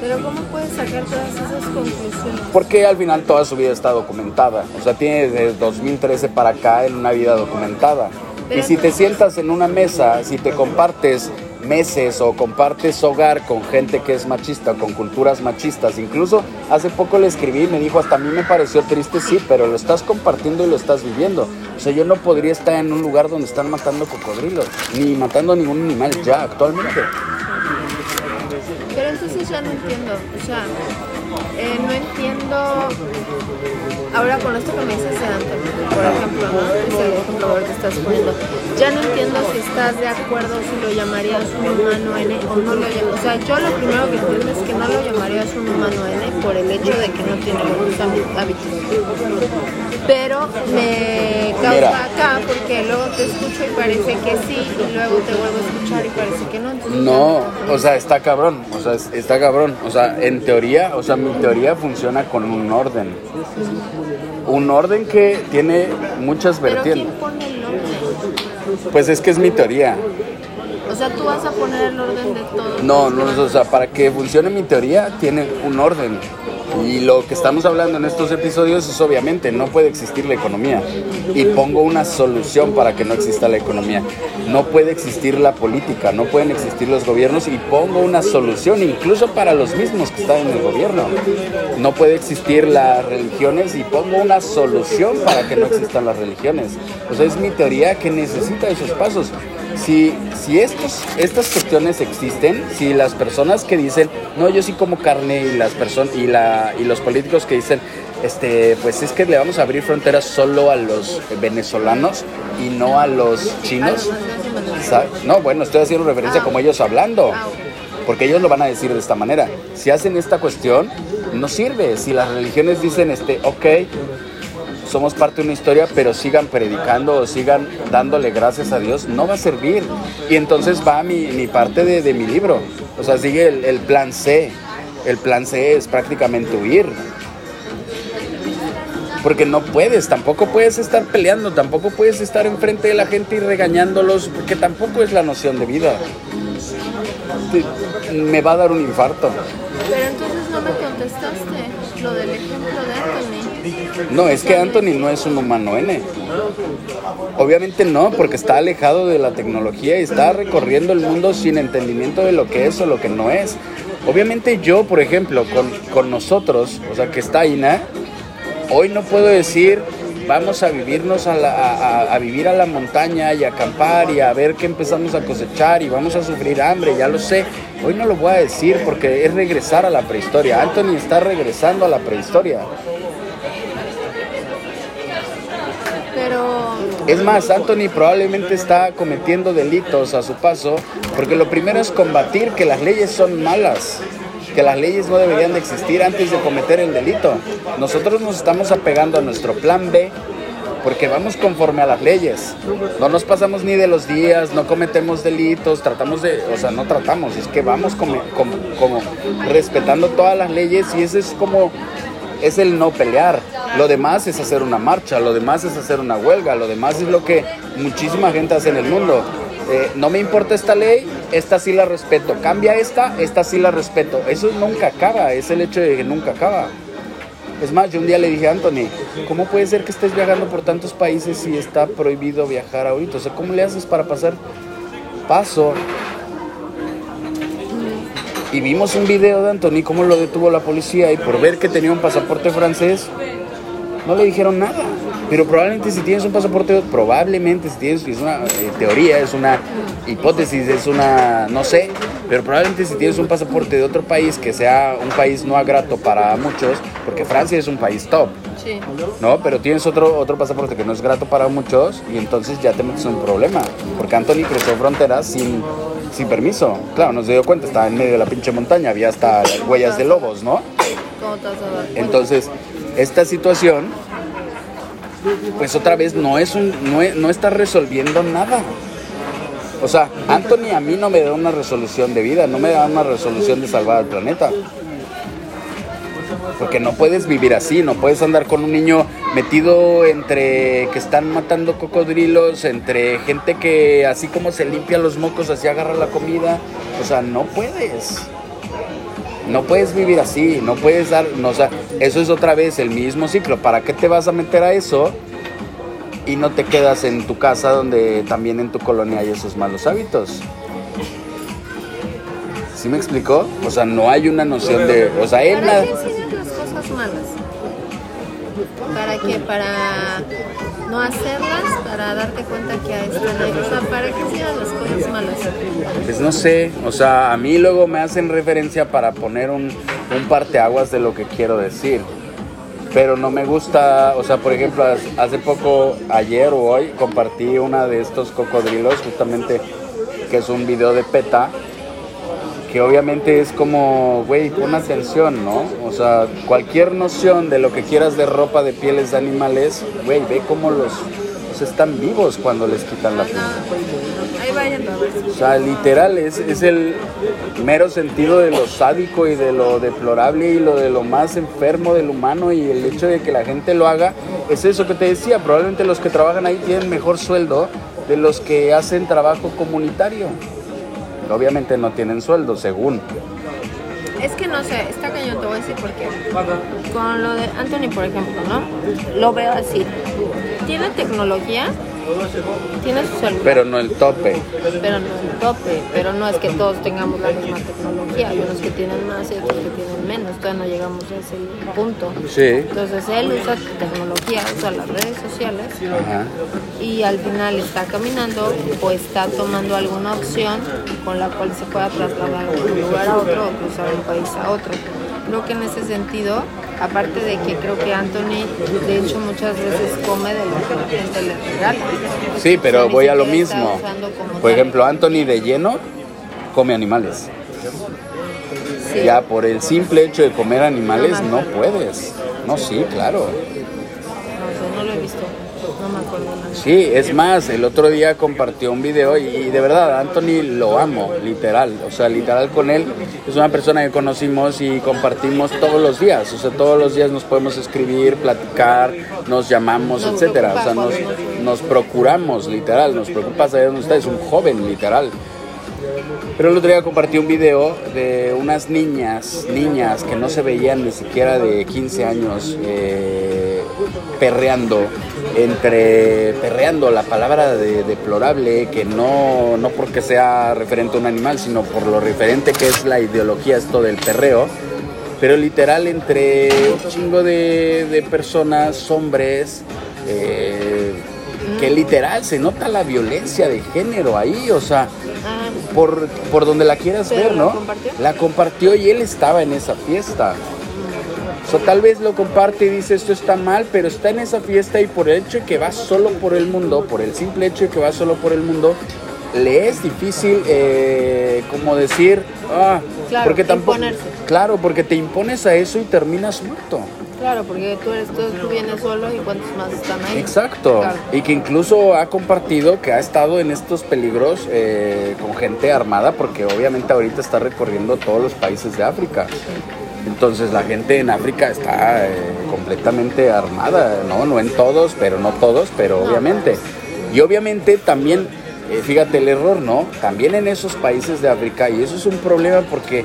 Pero ¿cómo puedes sacar todas esas conclusiones? Porque al final toda su vida está documentada. O sea, tiene desde 2013 para acá en una vida documentada. Y si te sientas en una mesa, si te compartes meses o compartes hogar con gente que es machista, con culturas machistas, incluso hace poco le escribí y me dijo, hasta a mí me pareció triste, sí, pero lo estás compartiendo y lo estás viviendo. O sea, yo no podría estar en un lugar donde están matando cocodrilos, ni matando a ningún animal ya actualmente. Entonces ya no entiendo, o sea, eh, no entiendo. Ahora con esto que me dices de Anthony, por ejemplo, ¿no? Es que estás poniendo. Ya no entiendo si estás de acuerdo si lo llamarías un humano N o no lo llamarías. O sea, yo lo primero que entiendo es que no lo llamarías un humano N por el hecho de que no tiene hábitos. Pero me causa Mira. acá porque luego te escucho y parece que sí, y luego te vuelvo a escuchar y parece que no. Entonces, No, o sea, está cabrón, o sea, es- está cabrón. O sea, en teoría, o sea, mi teoría funciona con un orden. Un orden que tiene muchas Pero ¿quién vertientes. pone el orden? Pues es que es mi teoría. O sea, tú vas a poner el orden de todo. No, no, o sea, para que funcione mi teoría tiene un orden. Y lo que estamos hablando en estos episodios es obviamente no puede existir la economía. Y pongo una solución para que no exista la economía. No puede existir la política, no pueden existir los gobiernos y pongo una solución incluso para los mismos que están en el gobierno. No puede existir las religiones y pongo una solución para que no existan las religiones. O sea, es mi teoría que necesita esos pasos si, si estos, estas cuestiones existen, si las personas que dicen, no, yo sí como carne y las personas y, la, y los políticos que dicen, este, pues es que le vamos a abrir fronteras solo a los venezolanos y no a los chinos. No, bueno, estoy haciendo referencia como ellos hablando. Porque ellos lo van a decir de esta manera. Si hacen esta cuestión, no sirve. Si las religiones dicen, este, ok, somos parte de una historia, pero sigan predicando o sigan dándole gracias a Dios, no va a servir. Y entonces va mi, parte de, mi libro. O sea, sigue el, el plan C. El plan C es prácticamente huir. Porque no puedes, tampoco puedes estar peleando, tampoco puedes estar enfrente de la gente y regañándolos, porque tampoco es la noción de vida. Me va a dar un infarto. Pero entonces no me contestaste lo del ejemplo de. No, es que Anthony no es un humano N. Obviamente no, porque está alejado de la tecnología y está recorriendo el mundo sin entendimiento de lo que es o lo que no es. Obviamente yo, por ejemplo, con, con nosotros, o sea, que está Ina, hoy no puedo decir vamos a vivirnos a, la- a- vivir a la montaña y a acampar y a ver qué empezamos a cosechar y vamos a sufrir hambre, ya lo sé. Hoy no lo voy a decir porque es regresar a la prehistoria. Anthony está regresando a la prehistoria. Es más, Anthony probablemente está cometiendo delitos a su paso, porque lo primero es combatir que las leyes son malas, que las leyes no deberían de existir antes de cometer el delito. Nosotros nos estamos apegando a nuestro plan B porque vamos conforme a las leyes. No nos pasamos ni de los días, no cometemos delitos, tratamos de, o sea, no tratamos, es que vamos como, como, como respetando todas las leyes y ese es como es el no pelear. Lo demás es hacer una marcha, lo demás es hacer una huelga, lo demás es lo que muchísima gente hace en el mundo. Eh, no me importa esta ley, esta sí la respeto. Cambia esta, esta sí la respeto. Eso nunca acaba, es el hecho de que nunca acaba. Es más, yo un día le dije a Anthony, ¿cómo puede ser que estés viajando por tantos países si está prohibido viajar ahorita? O sea, ¿cómo le haces para pasar paso? Y vimos un video de Anthony, cómo lo detuvo la policía y por ver que tenía un pasaporte francés, no le dijeron nada. Pero probablemente si tienes un pasaporte, probablemente si tienes, es una eh, teoría, es una hipótesis, es una, no sé, pero probablemente si tienes un pasaporte de otro país que sea un país no grato para muchos, porque Francia es un país top, sí. ¿no? Pero tienes otro, otro pasaporte que no es grato para muchos y entonces ya te metes en un problema. Porque Anthony cruzó fronteras sin, sin permiso. Claro, no se dio cuenta, estaba en medio de la pinche montaña, había hasta huellas de lobos, ¿no? ¿Cómo te vas a dar cuenta? Entonces, esta situación, pues otra vez no es un, no, es- no está resolviendo nada. O sea, Anthony a mí no me da una resolución de vida, no me da una resolución de salvar al planeta. Porque no puedes vivir así, no puedes andar con un niño metido entre que están matando cocodrilos, entre gente que así como se limpia los mocos, así agarra la comida. O sea, no puedes. No puedes vivir así, no puedes dar, no, o sea, eso es otra vez el mismo ciclo. ¿Para qué te vas a meter a eso y no te quedas en tu casa donde también en tu colonia hay esos malos hábitos? ¿Sí me explicó? O sea, no hay una noción de, o sea, él ¿Para las cosas malas? ¿Para qué? Para no hacerlas, para darte cuenta que están ahí. O sea, ¿para qué enseñas las cosas malas? Pues no sé, o sea, a mí luego me hacen referencia para poner un, un parteaguas de lo que quiero decir. Pero no me gusta, o sea, por ejemplo, hace poco, ayer o hoy, compartí una de estos cocodrilos, justamente, que es un video de PETA, que obviamente es como, güey, pon atención, ¿no? O sea, cualquier noción de lo que quieras de ropa de pieles de animales, güey, ve cómo los, los están vivos cuando les quitan la piel. Ahí vayan O sea, literal, es, es el mero sentido de lo sádico y de lo deplorable y lo de lo más enfermo del humano y el hecho de que la gente lo haga, es eso que te decía, probablemente los que trabajan ahí tienen mejor sueldo de los que hacen trabajo comunitario. Obviamente no tienen sueldo, según. Es que no sé, está cañón, te voy a decir por. Con lo de Anthony, por ejemplo, ¿no? Lo veo así. Tiene tecnología, tiene su celular. Pero no el tope. Pero no el tope. Pero no es que todos tengamos la misma tecnología. Hay unos que tienen más y otros que tienen menos. Todavía no llegamos a ese punto. Sí. Entonces él usa tecnología, usa las redes sociales Ajá. y al final está caminando o está tomando alguna opción con la cual se pueda trasladar de un lugar a otro o cruzar de un país a otro. Creo que en ese sentido, aparte de que creo que Anthony, de hecho, muchas veces come de lo que la gente le regala. Sí, pero O sea, ni voy a lo mismo. Por tal. ejemplo, Anthony de lleno come animales. Sí. Ya por el simple hecho de comer animales No no puedes. No, sí, claro. No sé, no lo he visto. No me acuerdo nada. Sí, es más, el otro día compartió un video y, y de verdad, Anthony lo amo, literal. O sea, literal con él es una persona que conocimos y compartimos todos los días. O sea, todos los días nos podemos escribir, platicar, nos llamamos, Nos etcétera. O sea, nos, nos procuramos, literal. Nos preocupa saber dónde está. Es un joven, literal. Pero el otro día compartí un video de unas niñas, niñas que no se veían ni siquiera de 15 años, eh, perreando, entre perreando la palabra de deplorable, que no, no porque sea referente a un animal, sino por lo referente que es la ideología esto del perreo. Pero literal entre un chingo de, de personas, hombres, eh, que literal se nota la violencia de género ahí, o sea, Ah, por, por donde la quieras ¿Pero ver, ¿no? La compartió y él estaba en esa fiesta. O tal vez lo comparte y dice esto está mal, pero está en esa fiesta y por el hecho de que va solo por el mundo, por el simple hecho de que va solo por el mundo, le es difícil, eh, como decir, ah, Claro, porque tampoco, imponerse. claro, porque te impones a eso y terminas muerto. claro, porque tú, eres, tú, vienes solo y cuántos más están ahí. Exacto. Claro. Y que incluso ha compartido que ha estado en estos peligros eh, con gente armada, porque obviamente ahorita está recorriendo todos los países de África. Entonces la gente en África está eh, completamente armada, ¿no? No en todos, pero no todos, pero obviamente. Y obviamente también, eh, fíjate el error, ¿no? También en esos países de África, y eso es un problema porque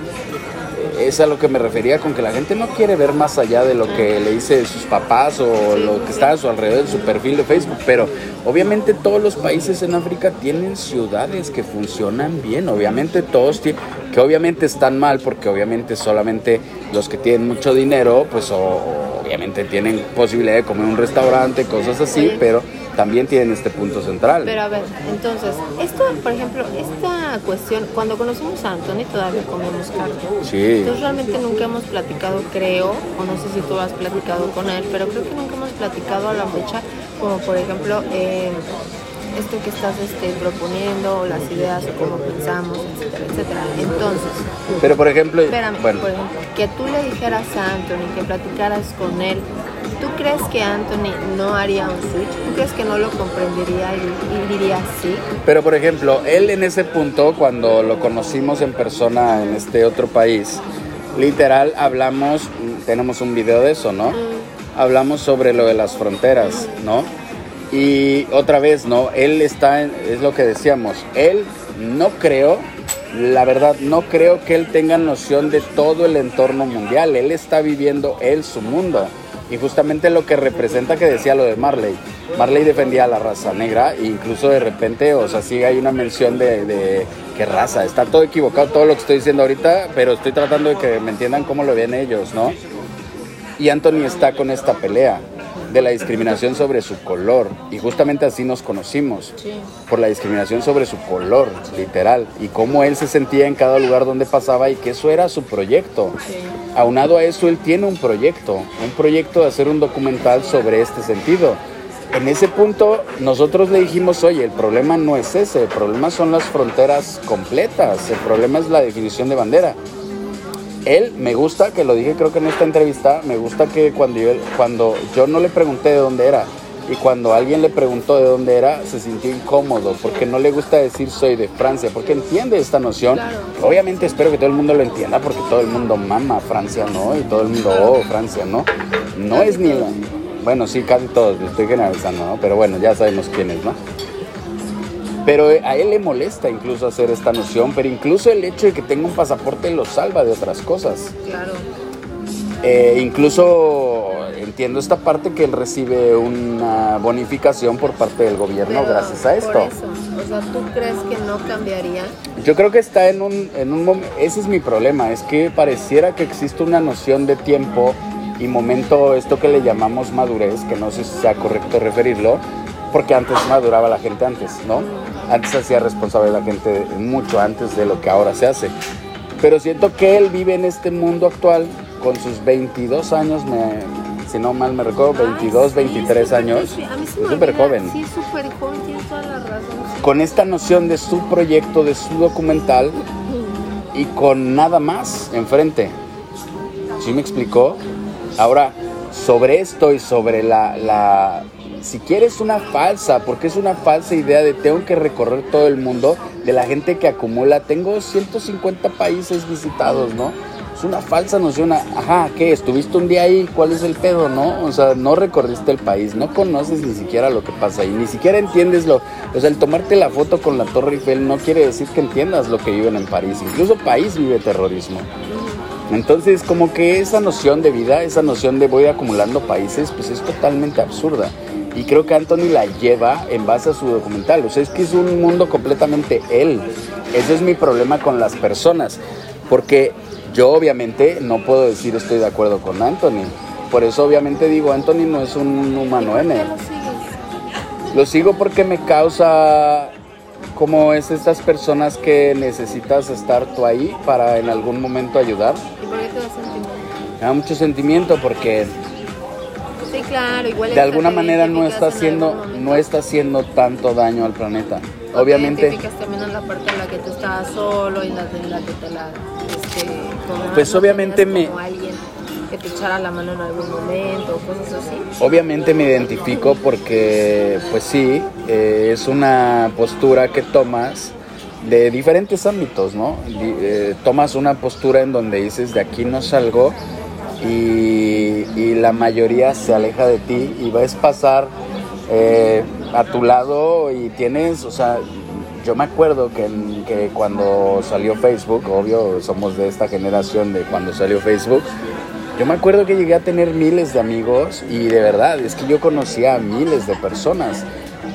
es a lo que me refería con que la gente no quiere ver más allá de lo que le dice sus papás o lo que está a su alrededor en su perfil de Facebook, pero obviamente todos los países en África tienen ciudades que funcionan bien, obviamente todos tienen, que obviamente están mal porque obviamente solamente los que tienen mucho dinero, pues o- obviamente tienen posibilidad de comer en un restaurante, cosas así, Sí. pero también tienen este punto central. Pero a ver, entonces, esto, por ejemplo, esta cuestión, cuando conocimos a Anthony todavía comemos carne. Sí. Entonces realmente nunca hemos platicado, creo, o no sé si tú has platicado con él, pero creo que nunca hemos platicado a la fecha, como por ejemplo, eh, esto que estás este, proponiendo, o las ideas, o cómo pensamos, etcétera, etcétera. Entonces, Pero por ejemplo, espérame, bueno, por ejemplo, que tú le dijeras a Anthony, que platicaras con él, ¿tú crees que Anthony no haría un switch? ¿Tú crees que no lo comprendería y, y diría sí? Pero por ejemplo, él en ese punto, cuando lo conocimos en persona en este otro país, literal hablamos, mm, tenemos un video de eso, ¿no? Hablamos sobre lo de las fronteras, ¿no? Y otra vez, ¿no? Él está, en- es lo que decíamos, él no creo, la verdad, no creo que él tenga noción de todo el entorno mundial, él está viviendo él su mundo. Y justamente lo que representa que decía lo de Marley. Marley defendía a la raza negra e incluso de repente, o sea, sí hay una mención de, de qué raza. Está todo equivocado todo lo que estoy diciendo ahorita, pero estoy tratando de que me entiendan cómo lo ven ellos, ¿no? Y Anthony está con esta pelea. De la discriminación sobre su color. Y justamente así nos conocimos, Sí. por la discriminación sobre su color, literal. Y cómo él se sentía en cada lugar donde pasaba y que eso era su proyecto. Sí. Aunado a eso, él tiene un proyecto, un proyecto de hacer un documental sobre este sentido. En ese punto, nosotros le dijimos, oye, el problema no es ese, el problema son las fronteras completas, el problema es la definición de bandera. Él, me gusta, que lo dije creo que en esta entrevista, me gusta que cuando yo, cuando yo no le pregunté de dónde era, y cuando alguien le preguntó de dónde era, se sintió incómodo, porque no le gusta decir soy de Francia, porque entiende esta noción. Claro. Obviamente espero que todo el mundo lo entienda, porque todo el mundo mama Francia, ¿no? Y todo el mundo, oh, Francia, ¿no? No es ni la... Bueno, sí, casi todos, estoy generalizando, ¿no? Pero bueno, ya sabemos quiénes, ¿no? Pero a él le molesta incluso hacer esta noción, pero incluso el hecho de que tenga un pasaporte lo salva de otras cosas. Claro. Eh, incluso entiendo esta parte que él recibe una bonificación por parte del gobierno Pero gracias a esto. Por eso, o sea, ¿tú crees que no cambiaría? Yo creo que está en un, en un momento, ese es mi problema, es que pareciera que existe una noción de tiempo y momento, esto que le llamamos madurez, que no sé si sea correcto referirlo, porque antes maduraba la gente antes, ¿no? Antes hacía responsable la gente mucho antes de lo que ahora se hace. Pero siento que él vive en este mundo actual con sus 22 años, me, si no mal me recuerdo, 22, Ay, sí, 23 súper- años. sí, a mí Es súper joven. Sí, súper joven, tienes toda la razón. Con esta noción de su proyecto, de su documental y con nada más enfrente. ¿Sí me explicó? Ahora, sobre esto y sobre la, la... Si quieres una falsa, porque es una falsa idea de tengo que recorrer todo el mundo, de la gente que acumula, tengo 150 países visitados, ¿no? Es una falsa noción, ajá, ¿qué? ¿Estuviste un día ahí? ¿Cuál es el pedo, no? O sea, no recorriste el país, no conoces ni siquiera lo que pasa ahí, ni siquiera entiendes lo... O sea, el tomarte la foto con la Torre Eiffel no quiere decir que entiendas lo que viven en París, incluso París vive terrorismo. Entonces, como que esa noción de vida, esa noción de voy acumulando países, pues es totalmente absurda. Y creo que Anthony la lleva en base a su documental. O sea, es que es un mundo completamente él. Ese es mi problema con las personas. Porque yo obviamente no puedo decir estoy de acuerdo con Anthony. Por eso obviamente digo, Anthony no es un humano ¿Por N. qué lo sigo porque me causa como es estas personas que necesitas estar tú ahí para en algún momento ayudar. ¿Y por qué te das sentimiento? Me da mucho sentimiento porque Sí, claro, igual. de alguna manera no está en haciendo no está haciendo tanto daño al planeta. O te Obviamente, también en la parte en la que tú estabas solo y la en la que te la. Este, Pues obviamente me- Como alguien que te echara la mano en algún momento o cosas así. obviamente me identifico porque pues sí, eh, es una postura que tomas de diferentes ámbitos, ¿no? Eh, tomas una postura en donde dices de aquí no salgo y, la mayoría se aleja de ti y ves pasar eh, a tu lado y tienes, o sea, yo me acuerdo que, que cuando salió Facebook, obvio, somos de esta generación de cuando salió Facebook, yo me acuerdo que llegué a tener miles de amigos y de verdad, es que yo conocía a miles de personas.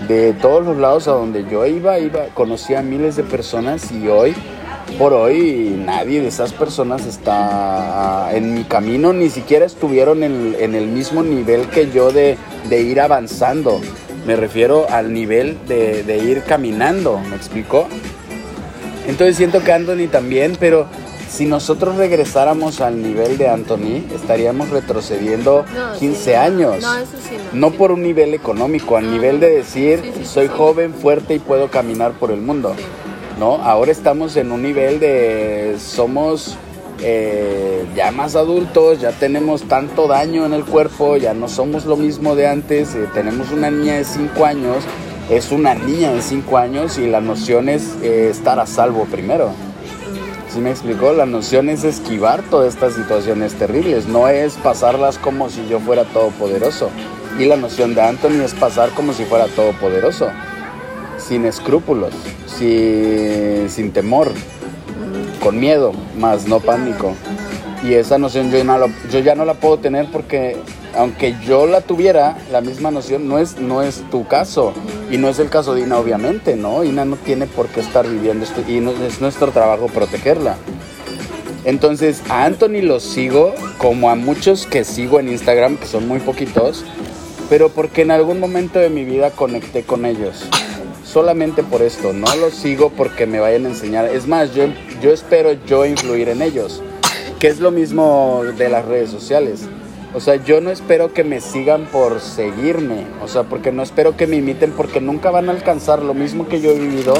De todos los lados a donde yo iba, iba, conocía a miles de personas y hoy, por hoy, nadie de esas personas está en mi camino, ni siquiera estuvieron en, en el mismo nivel que yo de, de ir avanzando. Me refiero al nivel de, de ir caminando, ¿me explico? Entonces siento que Anthony también, pero si nosotros regresáramos al nivel de Anthony, estaríamos retrocediendo No, 15 sí, no. años. No, eso sí no. No sí. por un nivel económico, a nivel de decir, soy joven, fuerte y puedo caminar por el mundo. ¿No? Ahora estamos en un nivel de somos eh, ya más adultos, ya tenemos tanto daño en el cuerpo, ya no somos lo mismo de antes, eh, tenemos una niña de 5 años, es una niña de 5 años y la noción es eh, estar a salvo primero. ¿Sí me explicó? La noción es esquivar todas estas situaciones terribles, no es pasarlas como si yo fuera todopoderoso. Y la noción de Anthony es pasar como si fuera todopoderoso, sin escrúpulos, sin, sin temor, con miedo, más no pánico. Y esa noción yo, no la- yo ya no la puedo tener porque aunque yo la tuviera, la misma noción no es, no es tu caso. Y no es el caso de Ina, obviamente, ¿no? Ina no tiene por qué estar viviendo esto y es nuestro trabajo protegerla. Entonces, a Anthony lo sigo, como a muchos que sigo en Instagram, que son muy poquitos, pero porque en algún momento de mi vida conecté con ellos. Solamente por esto, no los sigo porque me vayan a enseñar. Es más, yo, yo espero yo influir en ellos, que es lo mismo de las redes sociales. O sea, yo no espero que me sigan por seguirme, o sea, porque no espero que me imiten porque nunca van a alcanzar lo mismo que yo he vivido,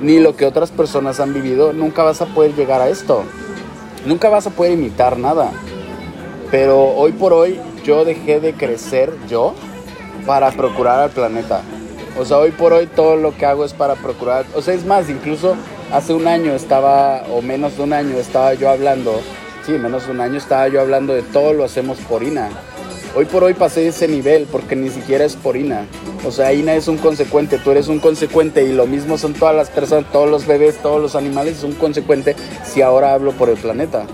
ni lo que otras personas han vivido, nunca vas a poder llegar a esto. Nunca vas a poder imitar nada. Pero hoy por hoy yo dejé de crecer yo para procurar al planeta. O sea, hoy por hoy todo lo que hago es para procurar. O sea, es más, incluso hace un año estaba, o menos de un año, estaba yo hablando, sí, menos de un año estaba yo hablando de todo lo hacemos por INA. Hoy por hoy pasé ese nivel porque ni siquiera es por INA. O sea, INA es un consecuente, tú eres un consecuente y lo mismo son todas las personas, todos los bebés, todos los animales, es un consecuente si ahora hablo por el planeta.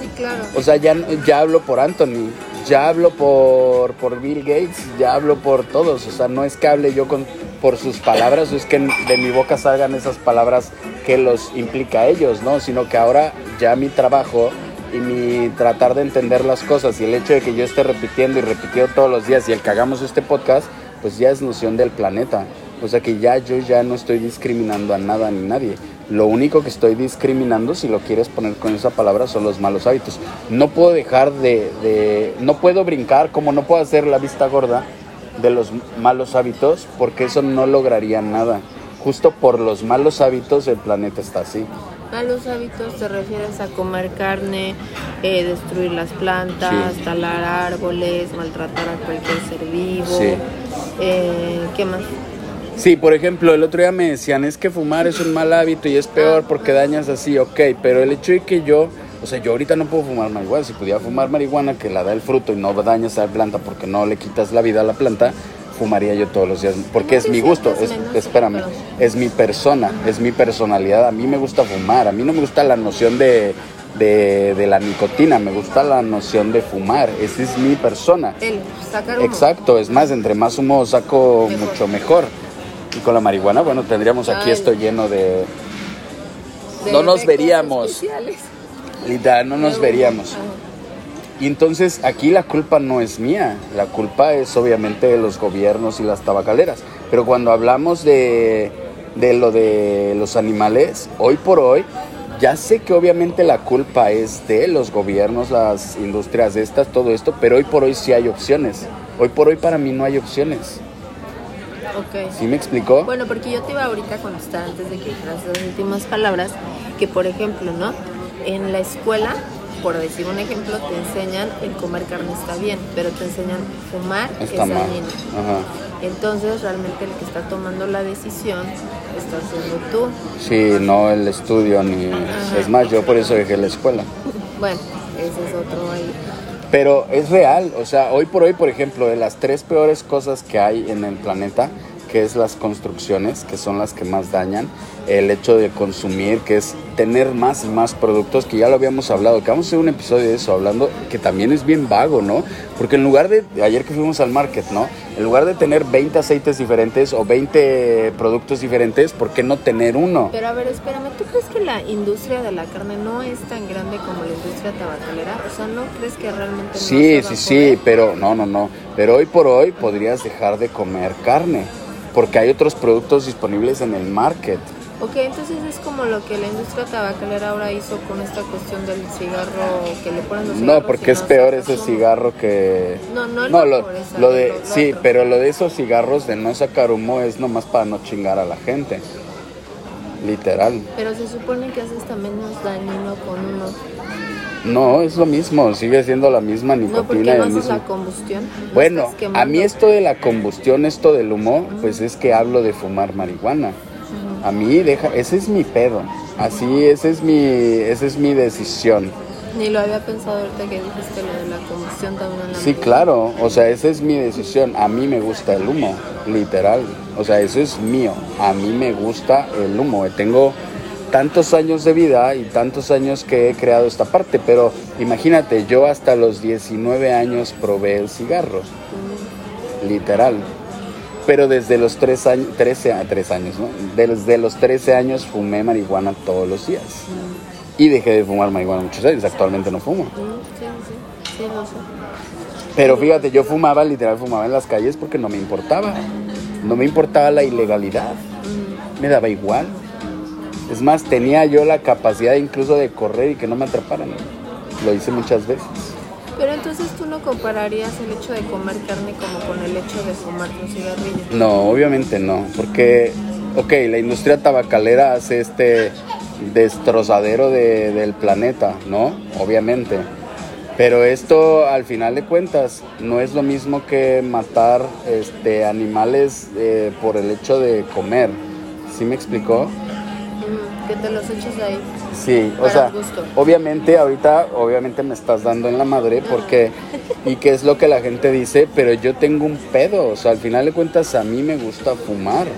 Sí, claro. O sea, ya, ya hablo por Anthony, ya hablo por, por Bill Gates, ya hablo por todos. O sea, no es que hable yo con, por sus palabras, o es que de mi boca salgan esas palabras que los implica a ellos, ¿no? Sino que ahora ya mi trabajo y mi tratar de entender las cosas y el hecho de que yo esté repitiendo y repitiendo todos los días y el que hagamos este podcast, pues ya es noción del planeta. O sea que ya yo ya no estoy discriminando a nada ni nadie. Lo único que estoy discriminando, si lo quieres poner con esa palabra, son los malos hábitos. No puedo dejar de, de no puedo brincar, como no puedo hacer la vista gorda de los malos hábitos, porque eso no lograría nada. Justo por los malos hábitos el planeta está así. Malos hábitos te refieres a comer carne, eh, destruir las plantas, Sí. talar árboles, maltratar a cualquier ser vivo. Sí. Eh, ¿Qué más? Sí, por ejemplo, el otro día me decían, es que fumar es un mal hábito y es peor porque dañas así, ok, pero el hecho de que yo, o sea, yo ahorita no puedo fumar marihuana, si pudiera fumar marihuana que la da el fruto y no dañas a la planta porque no le quitas la vida a la planta, fumaría yo todos los días, porque es mi gusto, es, espérame, es mi persona, es mi personalidad, a mí me gusta fumar, a mí no me gusta la noción de, de, de la nicotina, me gusta la noción de fumar, esa es mi persona. El sacar humo. Exacto, es más, entre más humo saco Mejor. mucho mejor. Y con la marihuana, bueno, tendríamos aquí Ay. esto lleno de... De no nos veríamos. Literal, no nos veríamos. Ajá. Y entonces aquí la culpa no es mía, la culpa es obviamente de los gobiernos y las tabacaleras. Pero cuando hablamos de, de lo de los animales, hoy por hoy, ya sé que obviamente la culpa es de los gobiernos, las industrias de estas, todo esto, pero hoy por hoy sí hay opciones. Hoy por hoy para mí no hay opciones. Ok. ¿Sí me explicó? Bueno, porque yo te iba ahorita a contestar antes de que dijeras las últimas palabras, que por ejemplo, ¿no? En la escuela, por decir un ejemplo, te enseñan el comer carne está bien, pero te enseñan fumar Está es dañino. Entonces, realmente el que está tomando la decisión está siendo tú. Sí, no el estudio ni... Es más, yo por eso dejé la escuela. Bueno, ese es otro ahí. Pero es real, o sea, hoy por hoy, por ejemplo, de las tres peores cosas que hay en el planeta, que es las construcciones, que son las que más dañan, el hecho de consumir, que es tener más y más productos, que ya lo habíamos hablado, que vamos a hacer un episodio de eso, hablando que también es bien vago, ¿no? Porque en lugar de, ayer que fuimos al market, ¿no? En lugar de tener 20 aceites diferentes o 20 productos diferentes, ¿por qué no tener uno? Pero a ver, espérame, ¿tú crees que la industria de la carne no es tan grande como la industria tabacalera? O sea, ¿no crees que realmente no Sí, se va sí, a sí, pero no, no, no. Pero hoy por hoy podrías dejar de comer carne, porque hay otros productos disponibles en el market. Ok, entonces es como lo que la industria tabacalera ahora hizo con esta cuestión del cigarro que le ponen los cigarros No, porque es no peor ese humo. cigarro que... No, no, No, lo, lo de... lo Sí, otro. pero lo de esos cigarros de no sacar humo es nomás para no chingar a la gente. Literal. Pero se supone que haces también menos dañino con uno. No, es lo mismo, sigue siendo la misma No, nicotina y no el haces mismo... la combustión. no Bueno, a mí esto de la combustión, esto del humo, pues es que hablo de fumar marihuana. A mí deja, ese es mi pedo. Así, ese es mi, esa es mi decisión. Ni lo había pensado ahorita que dijiste lo de la combustión también. en la Sí, claro, o sea, esa es mi decisión. A mí me gusta el humo, literal. O sea, eso es mío. A mí me gusta el humo. Tengo tantos años de vida y tantos años que he creado esta parte, pero imagínate, yo hasta los 19 años probé el cigarro, literal. Pero desde los 3 años, 13, a 3 años, ¿no? Desde los 13 años fumé marihuana todos los días. Y dejé de fumar marihuana muchos años, actualmente no fumo. Mm. Pero fíjate, yo fumaba, literal fumaba en las calles porque no me importaba. No me importaba la ilegalidad. Me daba igual. Es más, tenía yo la capacidad incluso de correr y que no me atraparan. Lo hice muchas veces. Pero entonces tú no compararías el hecho de comer carne como con el hecho de fumar un cigarrillo. No, obviamente no, porque, ok, la industria tabacalera hace este destrozadero de- del planeta, ¿no? Obviamente. Pero esto, al final de cuentas, no es lo mismo que matar este, animales eh, por el hecho de comer. ¿Sí me explicó? Que te los eches ahí. Sí, o sea, gusto. obviamente ahorita, obviamente me estás dando en la madre porque, y qué es lo que la gente dice, pero yo tengo un pedo, o sea, al final de cuentas a mí me gusta fumar.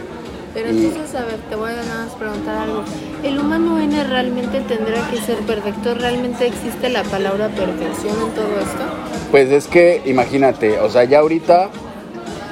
Pero Y- entonces, a ver, te voy a nada más preguntar algo. ¿El humano N realmente tendrá que ser perfecto? ¿Realmente existe la palabra perfección en todo esto? Pues es que, imagínate, o sea, ya ahorita,